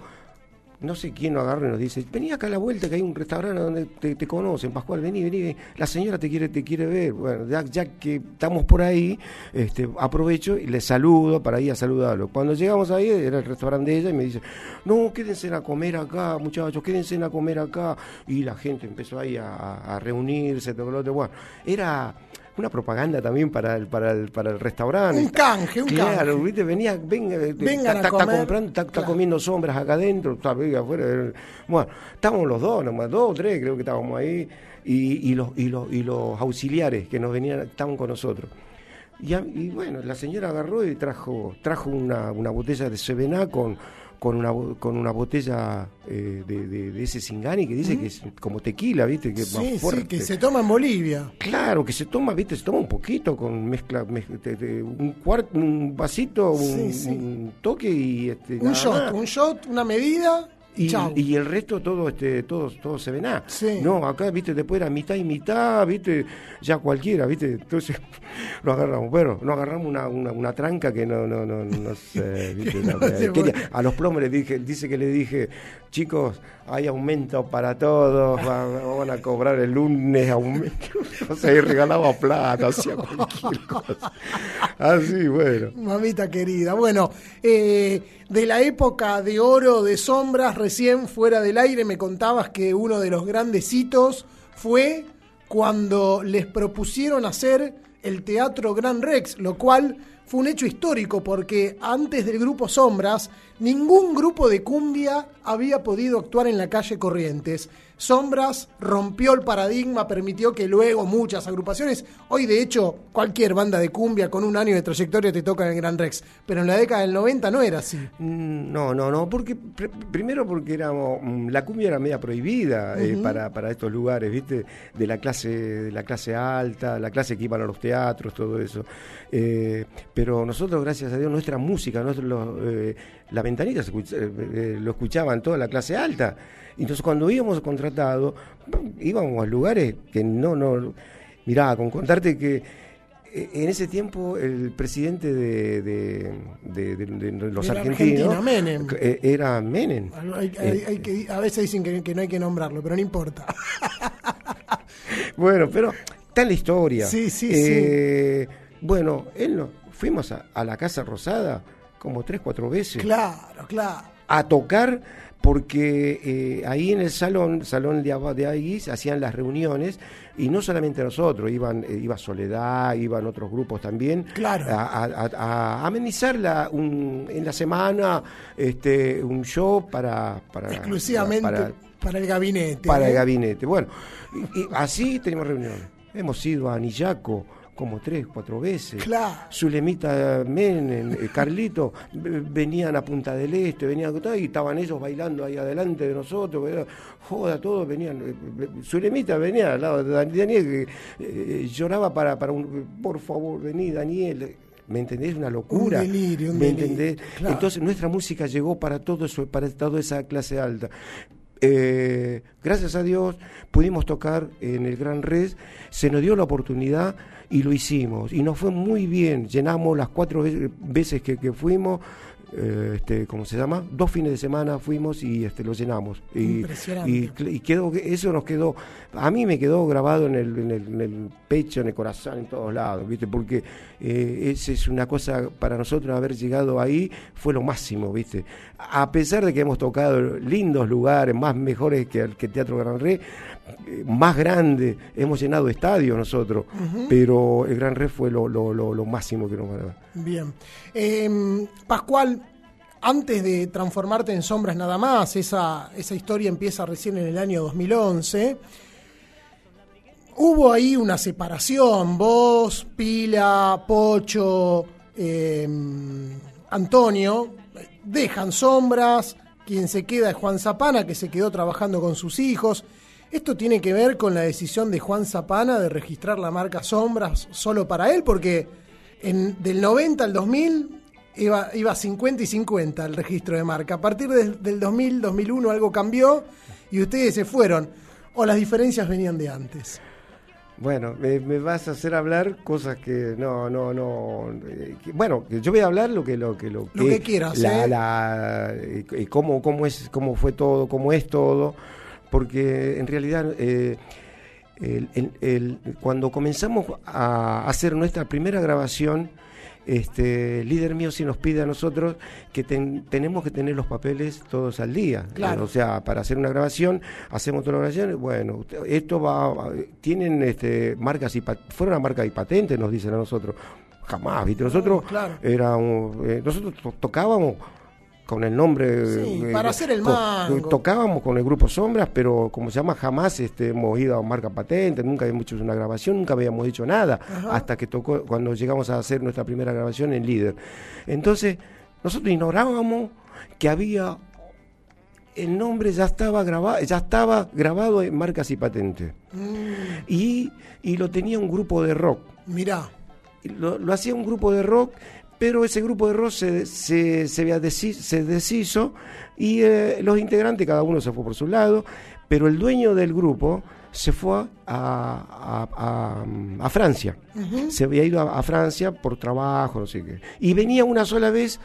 No sé quién nos agarra y nos dice, vení acá a la vuelta que hay un restaurante donde te, conocen, Pascual, vení, vení, la señora te quiere, te quiere ver. Bueno, ya, que estamos por ahí, este, aprovecho y le saludo para ir a saludarlo. Cuando llegamos ahí, era el restaurante de ella y me dice, no, quédense a comer acá, muchachos, quédense a comer acá. Y la gente empezó ahí a reunirse, todo lo otro. Bueno, era una propaganda también para el, para el, para el restaurante. Un canje, un Claro, canje. viste, venía, venga, eh, Vengan está, comprando, está, claro. comiendo sombras acá adentro, está afuera. eh. Bueno, estábamos los dos, nomás, dos o tres creo que estábamos ahí, y, y los, y, los, y los auxiliares que nos venían, estaban con nosotros. Y bueno, la señora agarró y trajo, trajo una, una botella de Sevená con, con, una, con una botella eh, de, de- de ese Singani que dice que es como tequila, ¿viste? Que es Sí, más sí, fuerte. que se toma en Bolivia. Claro, que se toma, viste, se toma un poquito con mezcla, mez- de- de- un cuarto, un vasito, un, Sí, sí. un toque y este, Un nada shot, más. un shot, una medida y, y, chau. y el resto todo este todo todo se ve nada. Sí. No, acá viste después era mitad y mitad, viste, ya cualquiera, viste, entonces lo agarramos, pero no agarramos una, una, una tranca que no no no no sé, viste, Que no la- se que puede. a los plomos les dije, dice que le dije, chicos, hay aumento para todos, van, van a cobrar el lunes aumento, o sea, y regalaba plata, hacía cualquier cosa. Así, bueno. Mamita querida. Bueno, eh, de la época de oro de sombras, recién fuera del aire me contabas que uno de los grandes hitos fue cuando les propusieron hacer el Teatro Gran Rex, lo cual fue un hecho histórico porque antes del grupo Sombras, ningún grupo de cumbia había podido actuar en la calle Corrientes. Sombras rompió el paradigma, permitió que luego muchas agrupaciones, hoy de hecho cualquier banda de cumbia con un año de trayectoria te toca en el Gran Rex, pero en la década del 90 no era así. Mm, No, no, no, porque pr- primero porque éramos mm, la cumbia era media prohibida eh, para, para estos lugares, ¿viste? De la clase de la clase alta, la clase que iban a los teatros, todo eso. Eh, pero nosotros, gracias a Dios, nuestra música, nuestro, lo- eh, la ventanita se escucha- eh, eh, lo escuchaban toda la clase alta. Entonces cuando íbamos contratados, íbamos a lugares que no, no, mirá, con contarte que eh, en ese tiempo el presidente de, de- de- de- de los argentinos Argentina, Menem. eh, era Menem. Hay- hay- hay que- a veces dicen que, que no hay que nombrarlo, pero no importa. Bueno, pero está en la historia. Sí, sí, Eh, Bueno, él no, fuimos a, a la Casa Rosada como tres, cuatro veces. Claro, claro. a tocar porque eh, ahí en el salón, salón de, de ahí se hacían las reuniones y no solamente nosotros, iban, eh, iba Soledad, iban otros grupos también, Claro. a, a- amenizar la, un- en la semana este, un show para, para Exclusivamente para, para, el gabinete. para el ¿eh? gabinete. Bueno, y, y así tenemos reuniones. Hemos ido a Anillaco como tres, cuatro veces. Claro. Zulemita Menem, eh, Carlito, venían a Punta del Este, venían a- y estaban ellos bailando ahí adelante de nosotros, joda, todos venían. eh, Zulemita venía al lado de Dan- Daniel, que eh, lloraba para, para un, por favor, vení Daniel. ¿Me entendés? Una locura. Un delirio, un ¿Me delirio, entendés? claro. Entonces nuestra música llegó para todo eso, para toda esa clase alta. Eh, gracias a Dios pudimos tocar en el Gran Res, se nos dio la oportunidad y lo hicimos. Y nos fue muy bien, llenamos las cuatro ve- veces que, que fuimos, eh, este, ¿cómo se llama? Dos fines de semana fuimos y este, lo llenamos. Y, y, y quedó, eso nos quedó, a mí me quedó grabado en el, en el, en el pecho, en el corazón, en todos lados, ¿viste? Porque eh, esa es una cosa, para nosotros haber llegado ahí fue lo máximo, ¿viste? A pesar de que hemos tocado lindos lugares, más mejores que el que Teatro Gran Re, eh, más grande, hemos llenado estadios nosotros, pero el Gran Re fue lo, lo, lo, lo máximo que nos van a dar. Bien. Eh, Pascual, antes de transformarte en sombras nada más, esa, esa historia empieza recién en el año 2011. Hubo ahí una separación, vos, Pila, Pocho, eh, Antonio, dejan sombras, quien se queda es Juan Zapana, que se quedó trabajando con sus hijos. Esto tiene que ver con la decisión de Juan Zapana de registrar la marca Sombras solo para él, porque en, del 90 al 2000 iba, iba 50 y 50 el registro de marca. A partir de- del 2000, 2001 algo cambió y ustedes se fueron. O las diferencias venían de antes. Bueno, me, me vas a hacer hablar cosas que no, no, no. eh, que- bueno, yo voy a hablar lo que lo que lo, Lo que quieras, la, ¿eh? la- eh, eh, cómo, cómo es, cómo fue todo, cómo es todo, porque en realidad eh, el- el- el- cuando comenzamos a hacer nuestra primera grabación, este el líder mío sí nos pide a nosotros que ten- tenemos que tener los papeles todos al día. Claro. O sea, para hacer una grabación, hacemos toda la grabación, bueno, esto va, tienen este, marcas y fueron a marca y patente, nos dicen a nosotros. Jamás, ¿viste? Nosotros claro. éramos, eh, nosotros to- tocábamos con el nombre Sí, eh, para hacer el mango. tocábamos con el grupo Sombras pero como se llama jamás este, hemos ido a marca patente nunca habíamos hecho una grabación nunca habíamos dicho nada Ajá. hasta que tocó cuando llegamos a hacer nuestra primera grabación en líder. Entonces nosotros ignorábamos que había el nombre ya estaba grabado ya estaba grabado en marcas y patentes y, y lo tenía un grupo de rock. Mirá, lo, lo hacía un grupo de rock, pero ese grupo de rock se, se, se, deshizo y eh, los integrantes, cada uno se fue por su lado, pero el dueño del grupo se fue a, a- a- a Francia. Se había ido a, Francia por trabajo, no sé qué. Y venía una sola vez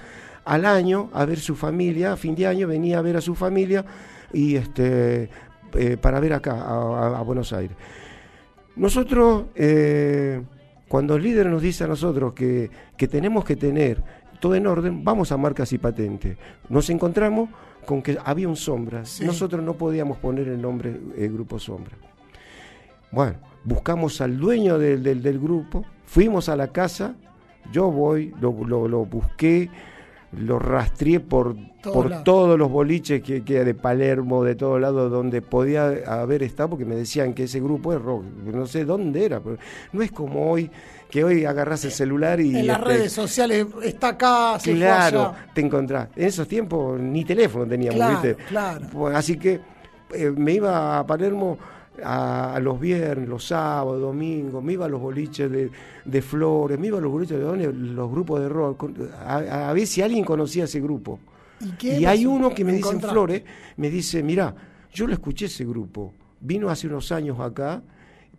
al año a ver su familia, a fin de año venía a ver a su familia y este eh, para ver acá, a Buenos Aires. Nosotros, eh, cuando el líder nos dice a nosotros que, que tenemos que tener todo en orden, vamos a marcas y patentes. Nos encontramos con que había un sombra. Sí. Nosotros no podíamos poner el nombre eh, Grupo Sombra. Bueno, buscamos al dueño del, del- del grupo, fuimos a la casa, yo voy, lo, lo- lo busqué, lo rastreé por, Todos por todos los boliches que, que de Palermo, de todos lados donde podía haber estado, porque me decían que ese grupo es rock, no sé dónde era, pero no es como hoy, que hoy agarras el celular y... en las este, redes sociales está acá, se fue Claro, allá. te encontrás. En esos tiempos ni teléfono teníamos, Claro, ¿viste? claro. Así que eh, me iba a Palermo a, a los viernes, los sábados, domingos, me iba a los boliches de, de Flores, me iba a los boliches de donde los grupos de rock, a, a ver si alguien conocía ese grupo. ¿Y, hay uno que me dice en. Flores, me dice, mira, yo lo escuché ese grupo, vino hace unos años acá,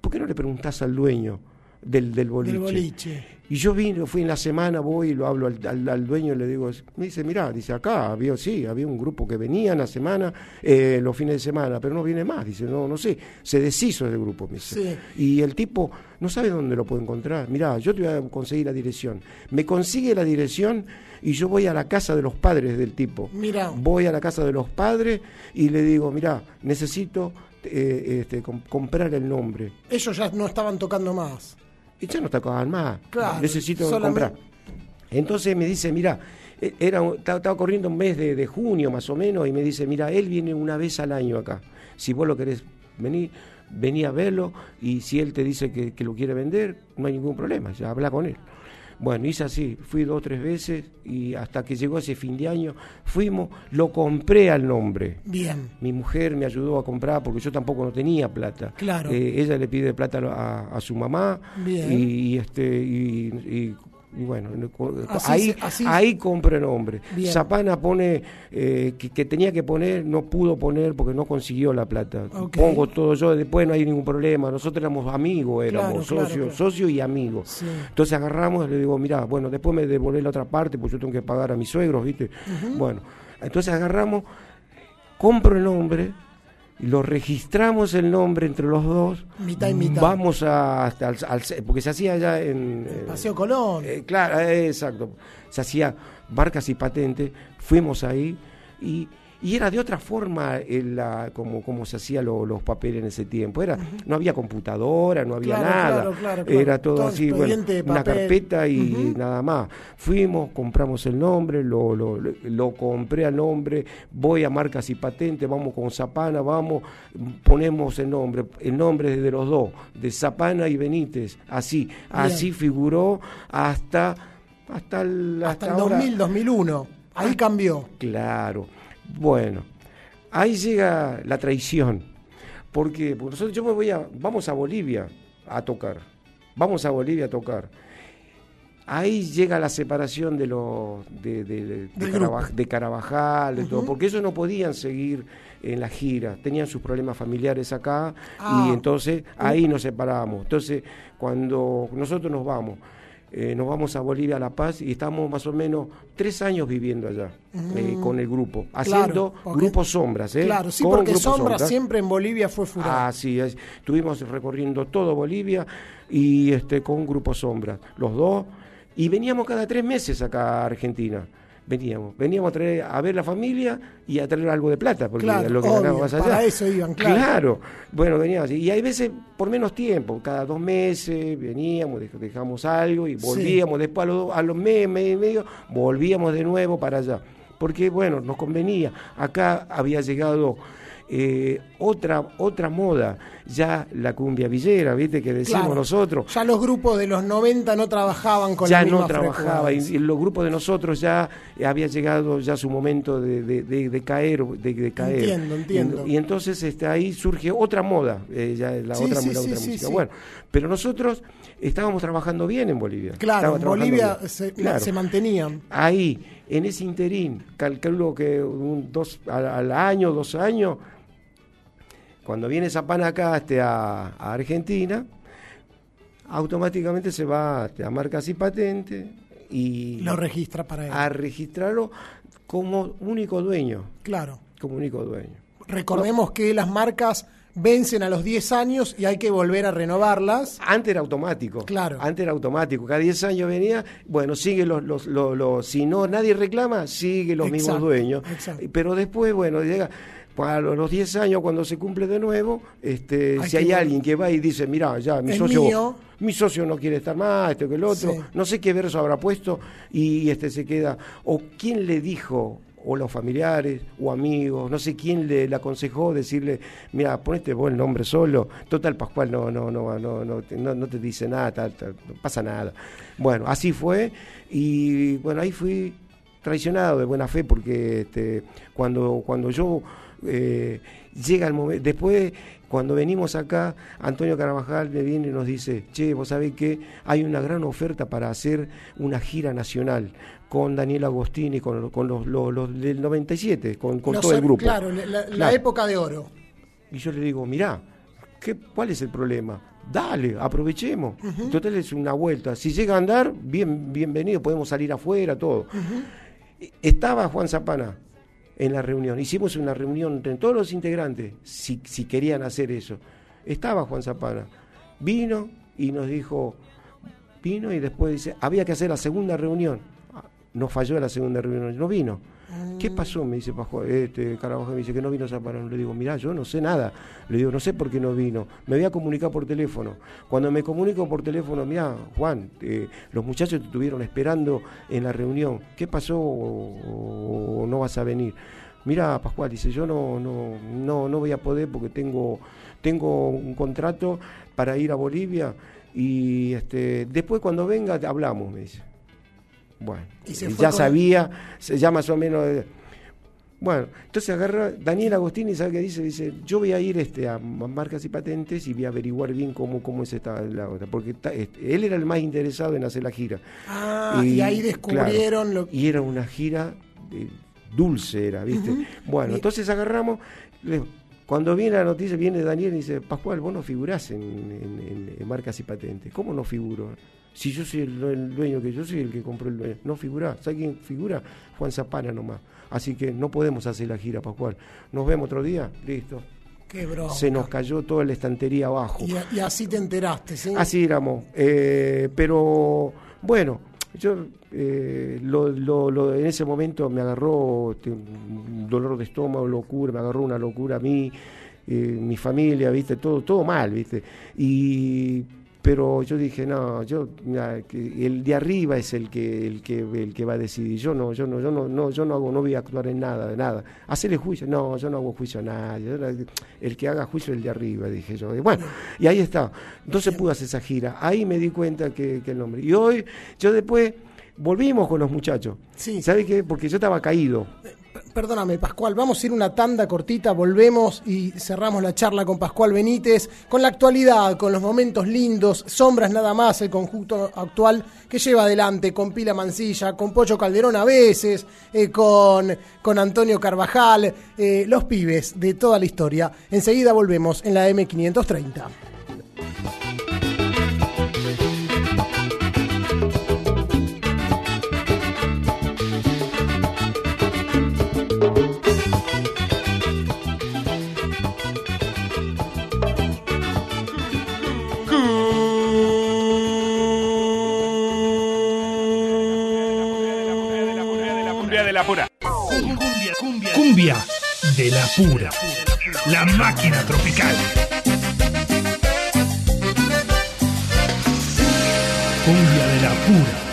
¿por qué no le preguntás al dueño del, del boliche? Del boliche. Y yo vine, fui en la semana, voy y lo hablo al, al- al dueño y le digo, me dice, mirá, dice, acá había, sí, había un grupo que venía en la semana, eh, los fines de semana, pero no viene más, dice, no, no sé, se deshizo ese grupo, me dice. Sí. Y el tipo no sabe dónde lo puede encontrar. Mirá, yo te voy a conseguir la dirección. Me consigue la dirección y yo voy a la casa de los padres del tipo. Mirá. Voy a la casa de los padres y le digo, mirá, necesito eh, este, com- comprar el nombre. Ellos ya no estaban tocando más. Y ya no tocaban más. Claro, Necesito solamente- comprar. Entonces me dice, mira, eh, era, estaba corriendo un mes de, de junio más o menos y me dice, mira, él viene una vez al año acá. Si vos lo querés venir, vení a verlo y si él te dice que, que lo quiere vender, no hay ningún problema, ya habla con él. Bueno, hice así, fui dos o tres veces y hasta que llegó ese fin de año, fuimos, lo compré al nombre. Bien. Mi mujer me ayudó a comprar porque yo tampoco no tenía plata. Claro. Eh, ella le pide plata a, a su mamá Bien. y, y, este y, y- y bueno Así ahí así- ahí compro el nombre. Bien. Zapana pone eh, que, que tenía que poner no pudo poner porque no consiguió la plata. Pongo todo yo después no hay ningún problema. Nosotros éramos amigos, éramos Claro, socios, claro. socios y amigos. Sí. Entonces agarramos y le digo, mira, bueno, después me devolvés la otra parte porque yo tengo que pagar a mis suegros, ¿viste? Bueno, entonces agarramos, compro el nombre, lo registramos el nombre entre los dos. Mitad y mitad. Vamos a, hasta al, al- porque se hacía allá en... eh, Paseo Colón. eh, claro, eh, exacto. Se hacía marcas y patentes, fuimos ahí y, y era de otra forma el, la- como, como se hacían lo- los papeles en ese tiempo. Era, No había computadora, no había Claro, nada. claro. Era todo, Todo así, bueno, una carpeta y nada más. Fuimos, compramos el nombre, lo, lo, lo- lo compré al nombre, voy a marcas y patentes, vamos con Zapana, vamos, ponemos el nombre, el nombre de los dos, de Zapana y Benítez, así, así figuró hasta hasta el, Hasta el ahora. 2000, 2001. Ahí cambió. Claro. Bueno, ahí llega la traición. Porque, porque nosotros yo me voy a vamos a Bolivia a tocar. Vamos a Bolivia a tocar. Ahí llega la separación de los de, de, de- de Del Caraba- grupo. de Carabajal, de todo, porque ellos no podían seguir en la gira, tenían sus problemas familiares acá Ah. y entonces ahí nos separamos. Entonces, cuando nosotros nos vamos, eh, nos vamos a Bolivia, a La Paz, y estamos más o menos tres años viviendo allá eh, Mm. con el grupo, Claro, haciendo porque- grupos sombras. ¿eh? Claro, sí, Con porque Sombra sombras. siempre en Bolivia fue furor. Así es. Estuvimos recorriendo todo Bolivia y este con Grupo Sombra, los dos. Y veníamos cada tres meses acá a Argentina. Veníamos, veníamos a, traer, a ver la familia y a traer algo de plata, porque Claro, lo que obvio, ganábamos allá. para eso iban, claro. Bueno, veníamos. Y hay veces por menos tiempo, cada dos meses veníamos, dej- dejamos algo y Sí. volvíamos. Después a los, a los meses, mes y medio, volvíamos de nuevo para allá. Porque, bueno, nos convenía. Acá había llegado eh, otra, otra moda, ya la cumbia villera, ¿viste? Que decimos Claro. nosotros. Ya los grupos de los 90 no trabajaban con ya la misma no trabajaba y, los grupos de nosotros ya eh, había llegado ya su momento de, de- de- de caer de, caer Entiendo, entiendo. y, y entonces este ahí surge otra moda eh, ya la Sí, otra, sí, la sí, otra sí, música bueno pero nosotros estábamos trabajando bien en Bolivia Claro, en Bolivia se, Claro. se mantenían. ahí en ese interín calculo que un dos al, al año dos años cuando viene acá este, a, a Argentina automáticamente se va este, a marcas y patentes y Lo registra para él. a registrarlo como único dueño, Claro. como único dueño. Recordemos que las marcas vencen a los 10 años y hay que volver a renovarlas. Antes era automático. Claro. Antes era automático. Cada 10 años venía, bueno, sigue los, los, los, los- si no nadie reclama, sigue los mismos dueños. exacto. Pero después, bueno, llega a los los 10 años cuando se cumple de nuevo, este, si hay alguien que va y dice, mira, ya mi El socio mío. mi socio no quiere estar más, esto que el otro, Sí. no sé qué verso habrá puesto y este se queda o quién le dijo o los familiares o amigos, no sé quién le, le aconsejó decirle, mira, ponete vos el nombre solo, total Pascual no no no no no te, no, no te dice nada, tal, tal, no pasa nada. Bueno, así fue y bueno, ahí fui traicionado de buena fe porque este, cuando cuando yo eh, llega el momento, después cuando venimos acá, Antonio Carabajal me viene y nos dice, che, vos sabés que hay una gran oferta para hacer una gira nacional con Daniel Agostini, con, con los, los- los del 97, con, todo el grupo. Claro, la, época de oro. Y yo le digo, mirá, ¿qué, ¿cuál es el problema? Dale, aprovechemos. Ujú. Total es una vuelta. Si llega a andar, bien, bienvenido, podemos salir afuera, todo. Estaba Juan Zapana en la reunión. Hicimos una reunión entre todos los integrantes, si, si querían hacer eso. Estaba Juan Zapana. Vino y nos dijo, vino y después dice, había que hacer la segunda reunión. Ah, Nos falló la segunda reunión, no vino. ¿Qué pasó? Me dice Pascual, este Carabajal me dice que no vino Zapana. Le digo, mirá, yo no sé nada. Le digo, no sé por qué no vino. Me voy a comunicar por teléfono. Cuando me comunico por teléfono, mirá, Juan, los muchachos te estuvieron esperando en la reunión. ¿Qué pasó o, no vas a venir? Mira, Pascual, dice, yo no, no, no, no voy a poder porque tengo, tengo un contrato para ir a Bolivia y este, después cuando venga hablamos, me dice. Bueno, ya sabía, se ya más o menos. eh, Bueno, entonces agarra Daniel Agostini, ¿sabe qué dice? Dice, yo voy a ir este, a marcas y patentes y voy a averiguar bien cómo, cómo es esta la otra, porque ta- este, él era el más interesado en hacer la gira. Ah, y, ahí descubrieron claro, lo Y era una gira dulce, era, ¿viste? Bueno, Y- entonces agarramos, le- cuando viene la noticia, viene Daniel y dice, Pascual, vos no figurás en, en- en- en marcas y patentes. ¿Cómo no figuro? Si yo soy el, el dueño, que yo soy el que compró el dueño. No figurá. ¿Sabes quién figura? Juan Zapana nomás. Así que no podemos hacer la gira, Pascual. Nos vemos otro día. Listo. Qué. Se nos cayó toda la estantería abajo. Y así te enteraste, ¿sí? Así éramos. Eh, pero bueno, Yo, eh, lo, lo- lo- en ese momento me agarró este, un dolor de estómago, locura, me agarró una locura a mí, eh, mi familia, viste, todo, todo mal, viste. Y pero yo dije, no, yo mira, el de arriba es el que, el que, el que va a decidir. Yo no, yo no, yo no, no, yo no hago, no voy a actuar en nada, de nada. Hacerle juicio, no, yo no hago juicio a nadie. El que haga juicio es el de arriba, dije yo. Y bueno, y ahí está. Entonces pude hacer esa gira. Ahí me di cuenta que, que el nombre. Y hoy, yo después volvimos con los muchachos. Sí. ¿Sabe qué? Porque yo estaba caído. Perdóname, Pascual, vamos a ir una tanda cortita, volvemos y cerramos la charla con Pascual Benítez, con la actualidad, con los momentos lindos, Sombras nada más, el conjunto actual que lleva adelante con Pila Mancilla, con Pollo Calderón a veces, eh, con, con Antonio Carvajal, eh, los pibes de toda la historia. Enseguida volvemos en la M530. La pura. Cumbia, cumbia, cumbia de la pura. La máquina tropical. Cumbia de la pura.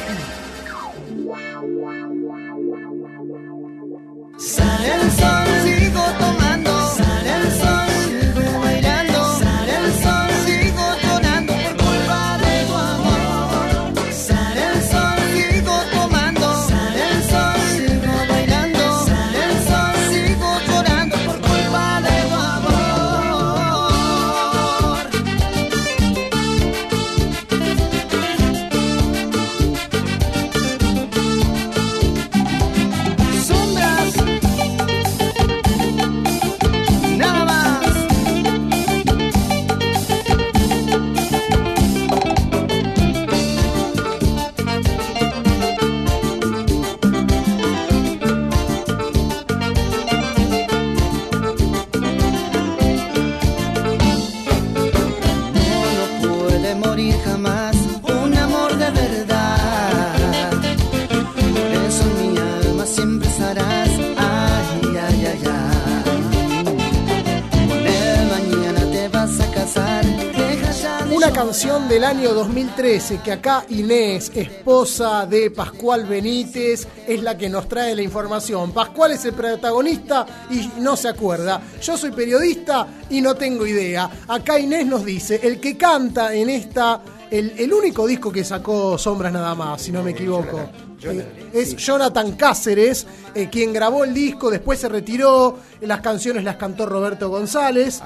2013 que acá Inés, esposa de Pascual Benítez, es la que nos trae la información. Pascual es el protagonista y no se acuerda. Yo soy periodista y no tengo idea. Acá Inés nos dice, el que canta en esta, el, el único disco que sacó Sombras nada más, si no me equivoco. Eh, es Jonathan Cáceres, eh, quien grabó el disco, después se retiró, las canciones las cantó Roberto González,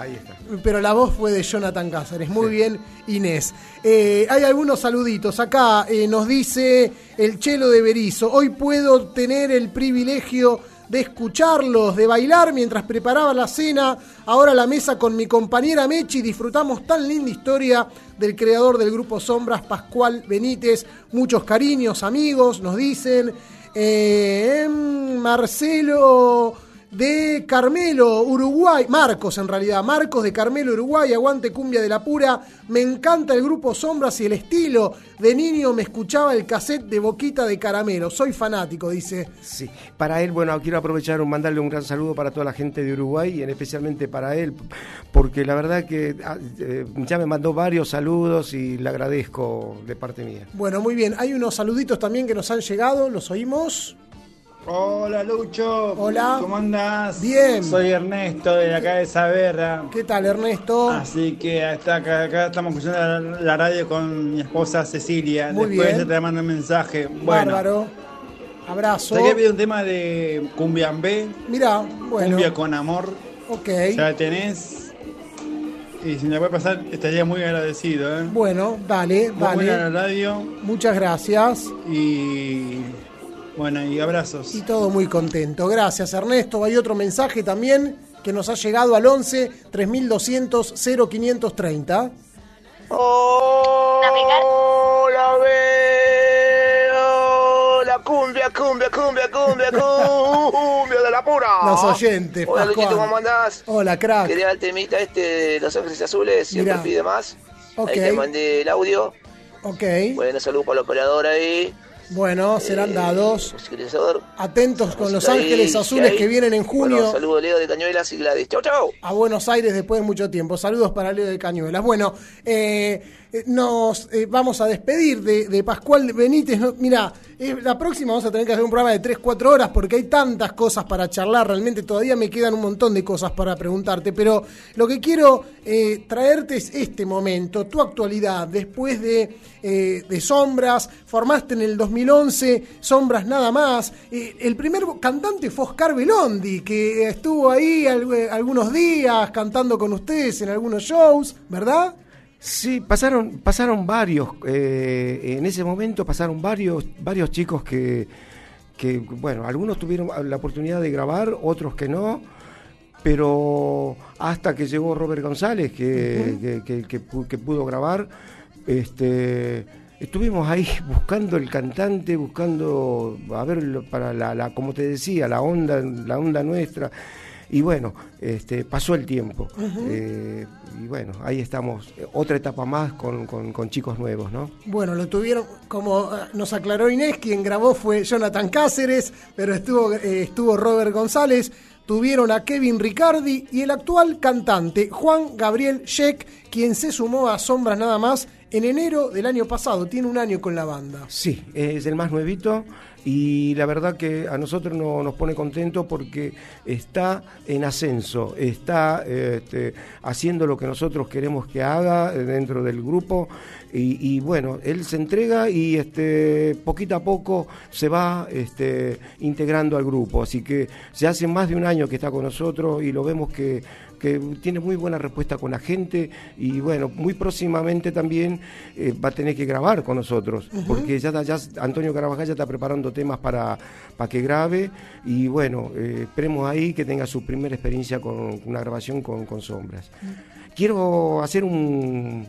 pero la voz fue de Jonathan Cáceres. Muy bien, Inés. Eh, hay algunos saluditos. Acá eh, nos dice el Chelo de Berizo, hoy puedo tener el privilegio de escucharlos, de bailar mientras preparaba la cena, ahora a la mesa con mi compañera Mechi, disfrutamos tan linda historia del creador del grupo Sombras, Pascual Benítez, muchos cariños, amigos, nos dicen, Marcelo de Carmelo, Uruguay, Marcos en realidad, Marcos de Carmelo, Uruguay, aguante cumbia de la pura, me encanta el grupo Sombras y el estilo, de niño me escuchaba el cassette de Boquita de Caramelo, soy fanático, dice. Sí, para él, bueno, quiero aprovechar un mandarle un gran saludo para toda la gente de Uruguay y en especialmente para él, porque la verdad que ah, eh, ya me mandó varios saludos y le agradezco de parte mía. Bueno, muy bien, hay unos saluditos también que nos han llegado, los oímos. Hola Lucho. Hola. ¿Cómo andás? Bien. Soy Ernesto de acá de Saberra. ¿Qué tal, Ernesto? Así que hasta acá, acá estamos escuchando la, la radio con mi esposa Cecilia. Muy Después bien. te mando un mensaje. Bueno, Bárbaro. Abrazo. te pedir un tema de Cumbiambé. Mira, bueno. Cumbia con amor. Ok. Ya la tenés. Y si me puede pasar, estaría muy agradecido. ¿eh? Bueno, dale, Muy buena la radio. Muchas gracias. Y bueno, y abrazos. Y todo muy contento. Gracias, Ernesto. Hay otro mensaje también que nos ha llegado al 11 3200 0530. Hola, veo la cumbia, cumbia, cumbia, cumbia, cumbia de la pura. Los oyentes, Hola, Pascual. Luchito, ¿cómo andás? Hola, crack. Quería el temita este de Los Ángeles Azules, siempre Mirá. pide más. Ok. Ahí te mandé el audio. Ok. Bueno, saludos para el operador ahí. Bueno, serán dados. Si querés saber. Atentos con Los Ángeles Azules que vienen en junio. Bueno, saludos Leo de Cañuelas y Gladys. Chau, chau. a Buenos Aires después de mucho tiempo. Saludos para Leo de Cañuelas. Bueno, eh, eh, nos eh, vamos a despedir de, de Pascual Benítez. Mira, eh, la próxima vamos a tener que hacer un programa de 3-4 horas porque hay tantas cosas para charlar. Realmente todavía me quedan un montón de cosas para preguntarte. Pero lo que quiero eh, traerte es este momento, tu actualidad, después de, eh, de Sombras, formaste en el 2011 Sombras Nada Más. Eh, el primer cantante fue Oscar Belondi, que estuvo ahí al- eh, algunos días cantando con ustedes en algunos shows, ¿verdad? Sí, pasaron, pasaron varios, eh, en ese momento pasaron varios, varios chicos que, que, bueno, algunos tuvieron la oportunidad de grabar, otros que no, pero hasta que llegó Robert González, que, que, que- que pu- que pudo grabar, este, estuvimos ahí buscando el cantante, buscando, a ver, para la, la- como te decía, la onda, la onda nuestra. Y bueno, este, pasó el tiempo. Eh, y bueno, ahí estamos. Eh, Otra etapa más con, con- con chicos nuevos, ¿no? Bueno, lo tuvieron, como eh, nos aclaró Inés, quien grabó fue Jonathan Cáceres, pero estuvo, eh, estuvo Robert González, tuvieron a Kevin Ricardi y el actual cantante Juan Gabriel Sheck, quien se sumó a Sombras nada más en enero del año pasado, tiene un año con la banda. Sí, es el más nuevito y la verdad que a nosotros no- nos pone contento porque está en ascenso, está este, haciendo lo que nosotros queremos que haga dentro del grupo y, bueno, él se entrega y este, poquito a poco se va este, integrando al grupo, así que ya hace más de un año que está con nosotros y lo vemos que que tiene muy buena respuesta con la gente y bueno, muy próximamente también eh, va a tener que grabar con nosotros, porque ya, ya Antonio Carabajal ya está preparando temas para, para que grabe y bueno, eh, esperemos ahí que tenga su primera experiencia con una grabación con, con sombras. Quiero hacer un,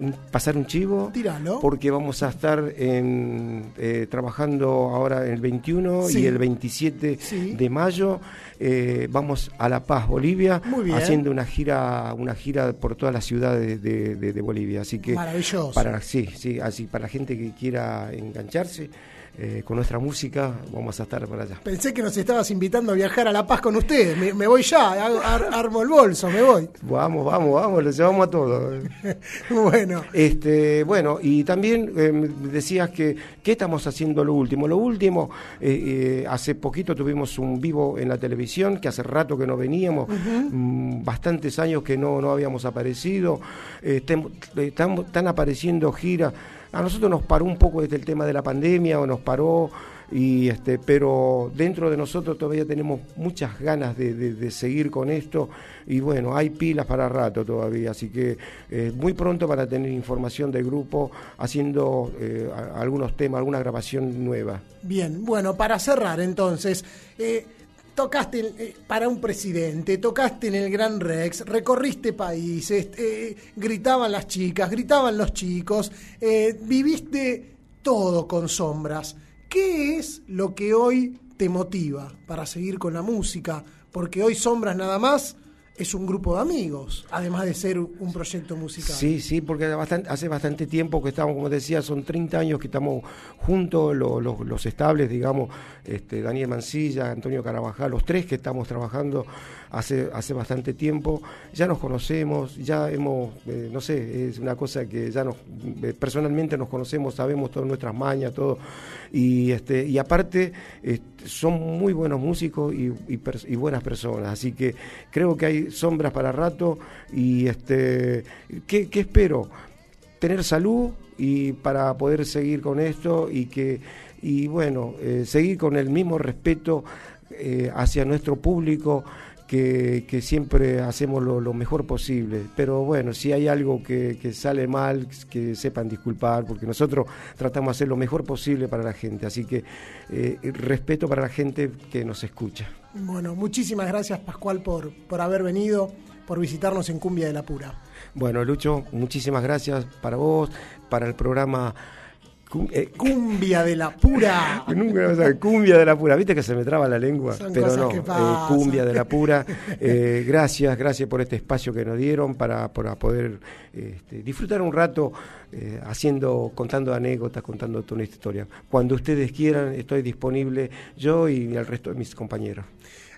un- pasar un chivo Tíralo. porque vamos a estar en, eh, trabajando ahora el 21 Sí. y el 27 Sí. de mayo eh, vamos a La Paz, Bolivia, Muy bien. haciendo una gira, una gira por todas las ciudades de, de- de Bolivia. Así que Maravilloso. para sí, sí, así para la gente que quiera engancharse eh, con nuestra música, vamos a estar por allá. Pensé que nos estabas invitando a viajar a La Paz con ustedes, me, me voy ya, ar- armo el bolso, me voy. Vamos, vamos, vamos, lo llevamos a todos. bueno. Este, bueno, y también eh, decías que ¿qué estamos haciendo lo último? Lo último, eh, hace poquito tuvimos un vivo en la televisión, que hace rato que no veníamos, mm, bastantes años que no, no habíamos aparecido, eh, están, están apareciendo giras. A nosotros nos paró un poco desde el tema de la pandemia, o nos paró, y este, pero dentro de nosotros todavía tenemos muchas ganas de, de- seguir con esto, y bueno, hay pilas para rato todavía, así que eh, muy pronto van a tener información del grupo haciendo eh, algunos temas, alguna grabación nueva. Bien, bueno, para cerrar entonces, eh, tocaste eh, para un presidente, tocaste en el Gran Rex, recorriste países, eh, gritaban las chicas, gritaban los chicos, eh, viviste todo con sombras. ¿Qué es lo que hoy te motiva para seguir con la música? Porque hoy Sombras nada más es un grupo de amigos, además de ser un proyecto musical. Sí, sí, porque hace bastante, tiempo que estamos, como decía, son 30 años que estamos juntos, lo- lo- los estables, digamos, este, Daniel Mancilla, Antonio Carabajal, los tres que estamos trabajando hace, hace bastante tiempo, ya nos conocemos, ya hemos, eh, no sé, es una cosa que ya nos, eh, personalmente nos conocemos, sabemos todas nuestras mañas, todo, y, este, y aparte son muy buenos músicos y, buenas personas, así que creo que hay sombras para rato y este, ¿qué, espero? Tener salud y para poder seguir con esto y que y bueno, eh, seguir con el mismo respeto hacia nuestro público que, que siempre hacemos lo, lo mejor posible. Pero bueno, si hay algo que, que sale mal, que sepan disculpar, porque nosotros tratamos de hacer lo mejor posible para la gente. Así que eh, respeto para la gente que nos escucha. Bueno, muchísimas gracias Pascual por, por haber venido, por visitarnos en Cumbia de la Pura. Bueno, Lucho, muchísimas gracias para vos, para el programa Cumbia de la pura. Nunca vas a ver, cumbia de la pura, viste que se me traba la lengua, Son pero no, eh, cumbia de la pura. Eh, gracias, gracias por este espacio que nos dieron para, para poder este, disfrutar un rato eh, haciendo, contando anécdotas, contando toda una historia. Cuando ustedes quieran, estoy disponible yo y el resto de mis compañeros.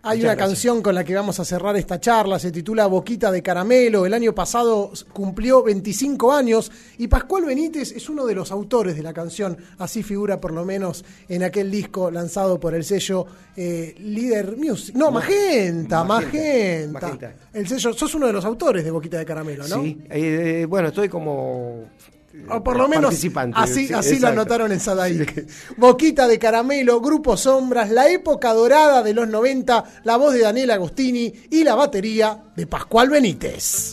Hay Muchas una gracias. canción con la que vamos a cerrar esta charla, se titula Boquita de Caramelo. El año pasado cumplió 25 años y Pascual Benítez es uno de los autores de la canción. Así figura por lo menos en aquel disco lanzado por el sello eh, Líder Music. No, Magenta, Magenta, Magenta. El sello, sos uno de los autores de Boquita de Caramelo, ¿no? Sí, eh, bueno, estoy como... O por lo menos así, sí, así lo anotaron en Sadaí. Boquita de Caramelo, Grupo Sombras, la época dorada de los 90, la voz de Daniel Agostini y la batería de Pascual Benítez.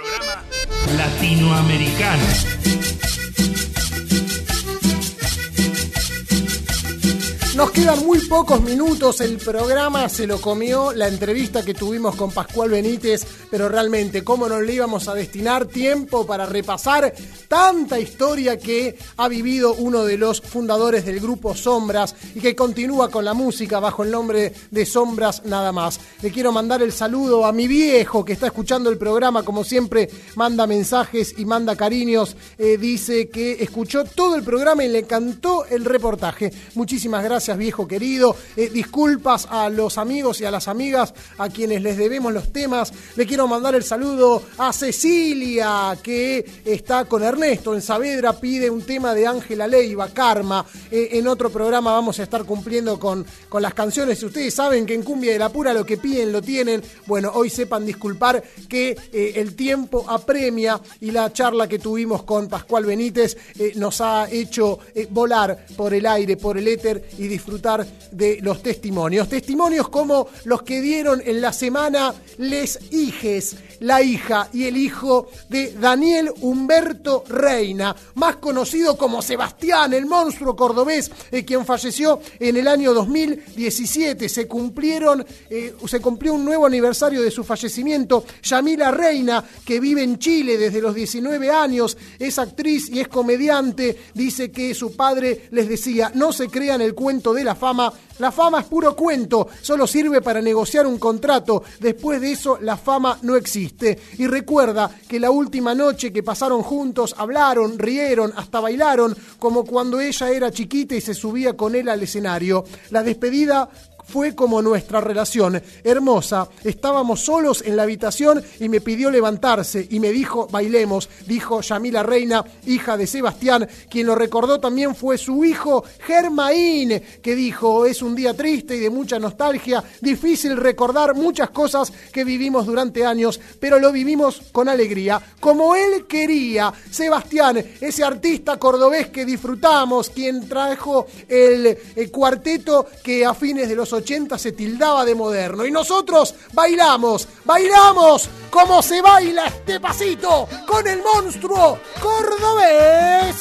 latinoamericano. Nos quedan muy pocos minutos, el programa se lo comió la entrevista que tuvimos con Pascual Benítez, pero realmente, ¿cómo no le íbamos a destinar tiempo para repasar tanta historia que ha vivido uno de los fundadores del grupo Sombras y que continúa con la música bajo el nombre de Sombras nada más? Le quiero mandar el saludo a mi viejo que está escuchando el programa, como siempre, manda mensajes y manda cariños, eh, dice que escuchó todo el programa y le encantó el reportaje. Muchísimas gracias, viejo querido. Eh, disculpas a los amigos y a las amigas a quienes les debemos los temas. Le quiero mandar el saludo a Cecilia, que está con Ernesto en Saavedra, pide un tema de Ángela Leiva, Karma. Eh, en otro programa vamos a estar cumpliendo con, con las canciones. Ustedes saben que en Cumbia de la Pura lo que piden lo tienen. Bueno, hoy sepan disculpar que eh, el tiempo apremia y la charla que tuvimos con Pascual Benítez eh, nos ha hecho volar por el aire, por el éter y disfrutar de los testimonios. Testimonios como los que dieron en la semana Les Hijes, la hija y el hijo de Daniel Humberto Reina, más conocido como Sebastián, el monstruo cordobés, eh, quien falleció en el año 2017. Se cumplieron, eh, se cumplió un nuevo aniversario de su fallecimiento. Yamila Reina, que vive en Chile desde los 19 años, es actriz y es comediante, dice que su padre les decía, no se crean el cuento de la fama, la fama es puro cuento, solo sirve para negociar un contrato, después de eso la fama no existe. Y recuerda que la última noche que pasaron juntos hablaron, rieron, hasta bailaron, como cuando ella era chiquita y se subía con él al escenario. La despedida fue como nuestra relación, hermosa. Estábamos solos en la habitación y me pidió levantarse y me dijo, bailemos, dijo Yamila Reina, hija de Sebastián, quien lo recordó también fue su hijo Germaín, que dijo, es un día triste y de mucha nostalgia, difícil recordar muchas cosas que vivimos durante años, pero lo vivimos con alegría, como él quería. Sebastián, ese artista cordobés que disfrutamos, quien trajo el, el cuarteto que a fines de los 80 se tildaba de moderno. Y nosotros bailamos, bailamos como se baila este pasito con el monstruo cordobés.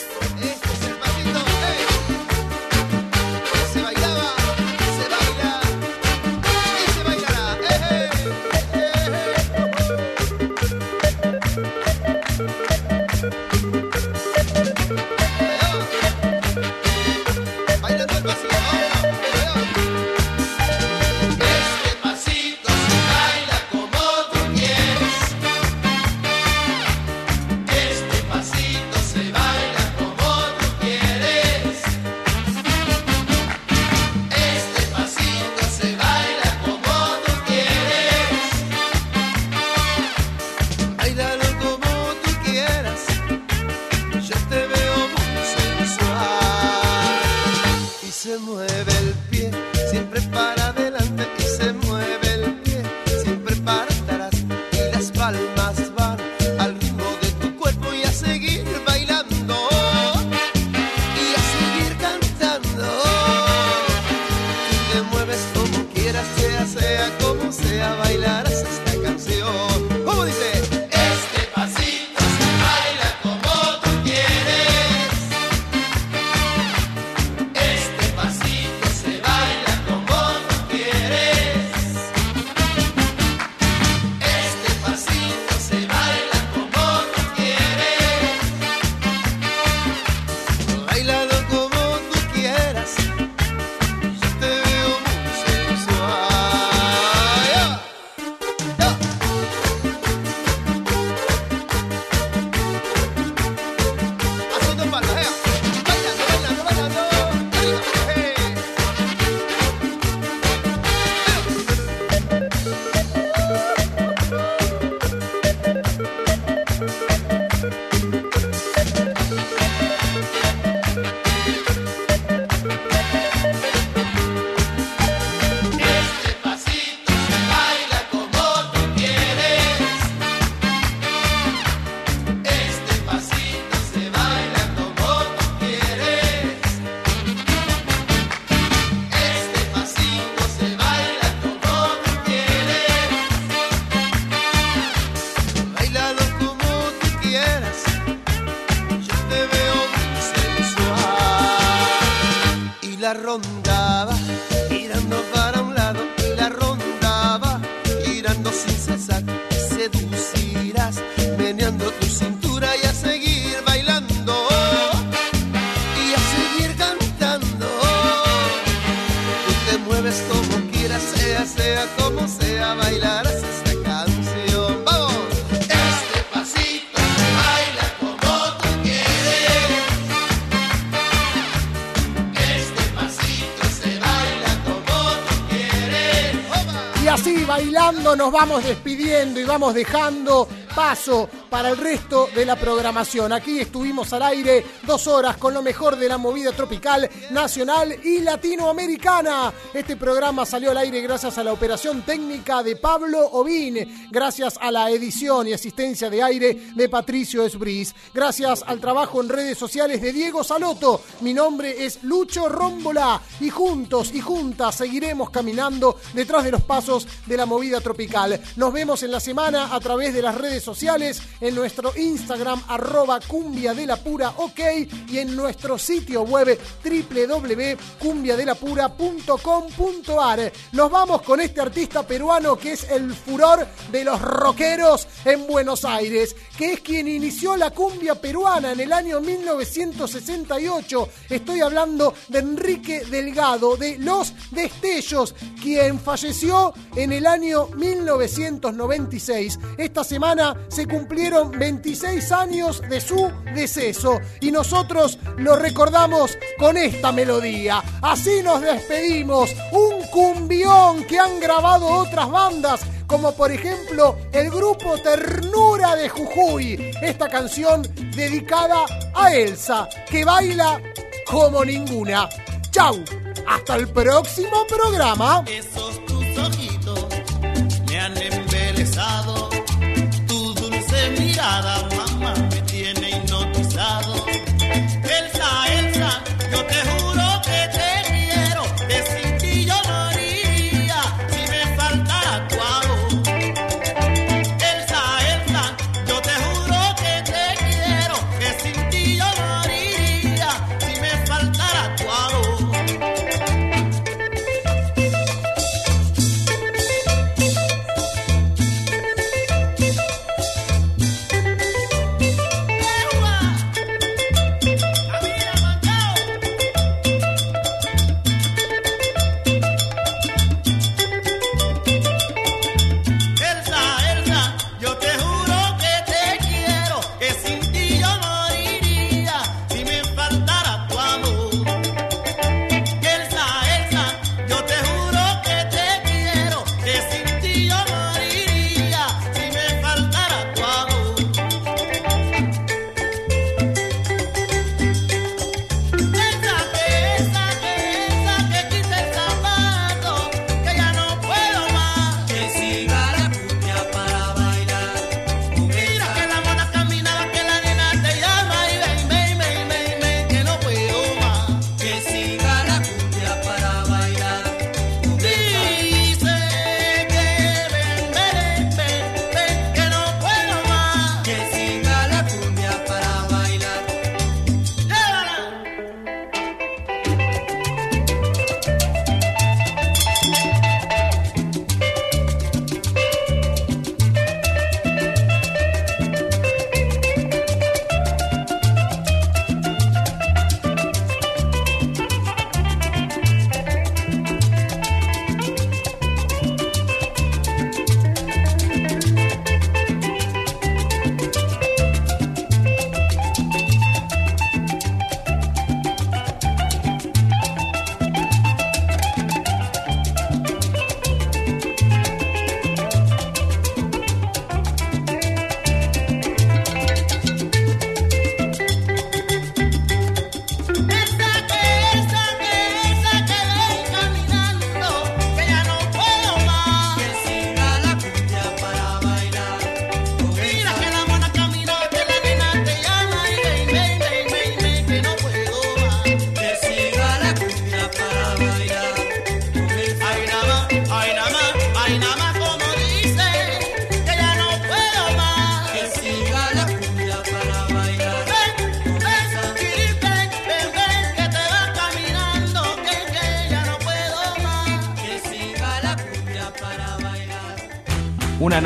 Vamos despidiendo y vamos dejando paso para el resto de la programación. Aquí estuvimos al aire dos horas con lo mejor de la movida tropical, nacional y latinoamericana. Este programa salió al aire gracias a la operación técnica de Pablo Ovín, gracias a la edición y asistencia de aire de Patricio Esbris, gracias al trabajo en redes sociales de Diego Saloto. Mi nombre es Lucho Rómbola y juntos y juntas seguiremos caminando detrás de los pasos de la movida tropical. Nos vemos en la semana a través de las redes sociales, en nuestro Instagram arroba cumbia de la pura ok y en nuestro sitio web www.cumbiadelapura.com.ar. Nos vamos con este artista peruano que es el furor de los rockeros en Buenos Aires, que es quien inició la cumbia peruana en el año 1968. Estoy hablando de Enrique Delgado de Los Destellos, quien falleció en el año 1996. Esta semana se cumplieron 26 años de su deceso y nosotros lo recordamos con esta melodía. Así nos despedimos, un cumbión que han grabado otras bandas como por ejemplo el grupo Ternura de Jujuy. Esta canción dedicada a Elsa, que baila como ninguna. Chau, hasta el próximo programa. Esos tus ojitos me han embelesado. Tu dulce mirada,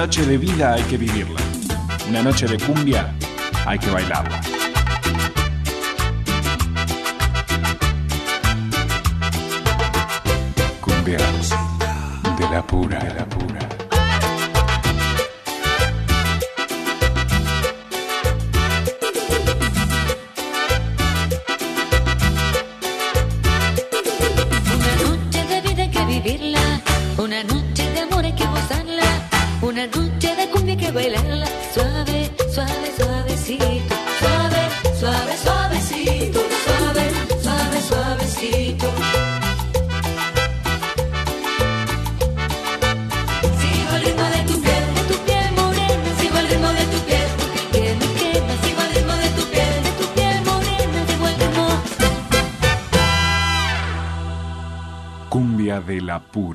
noche de vida hay que vivirla. Una noche de cumbia hay que bailarla. Cumbias de la pura.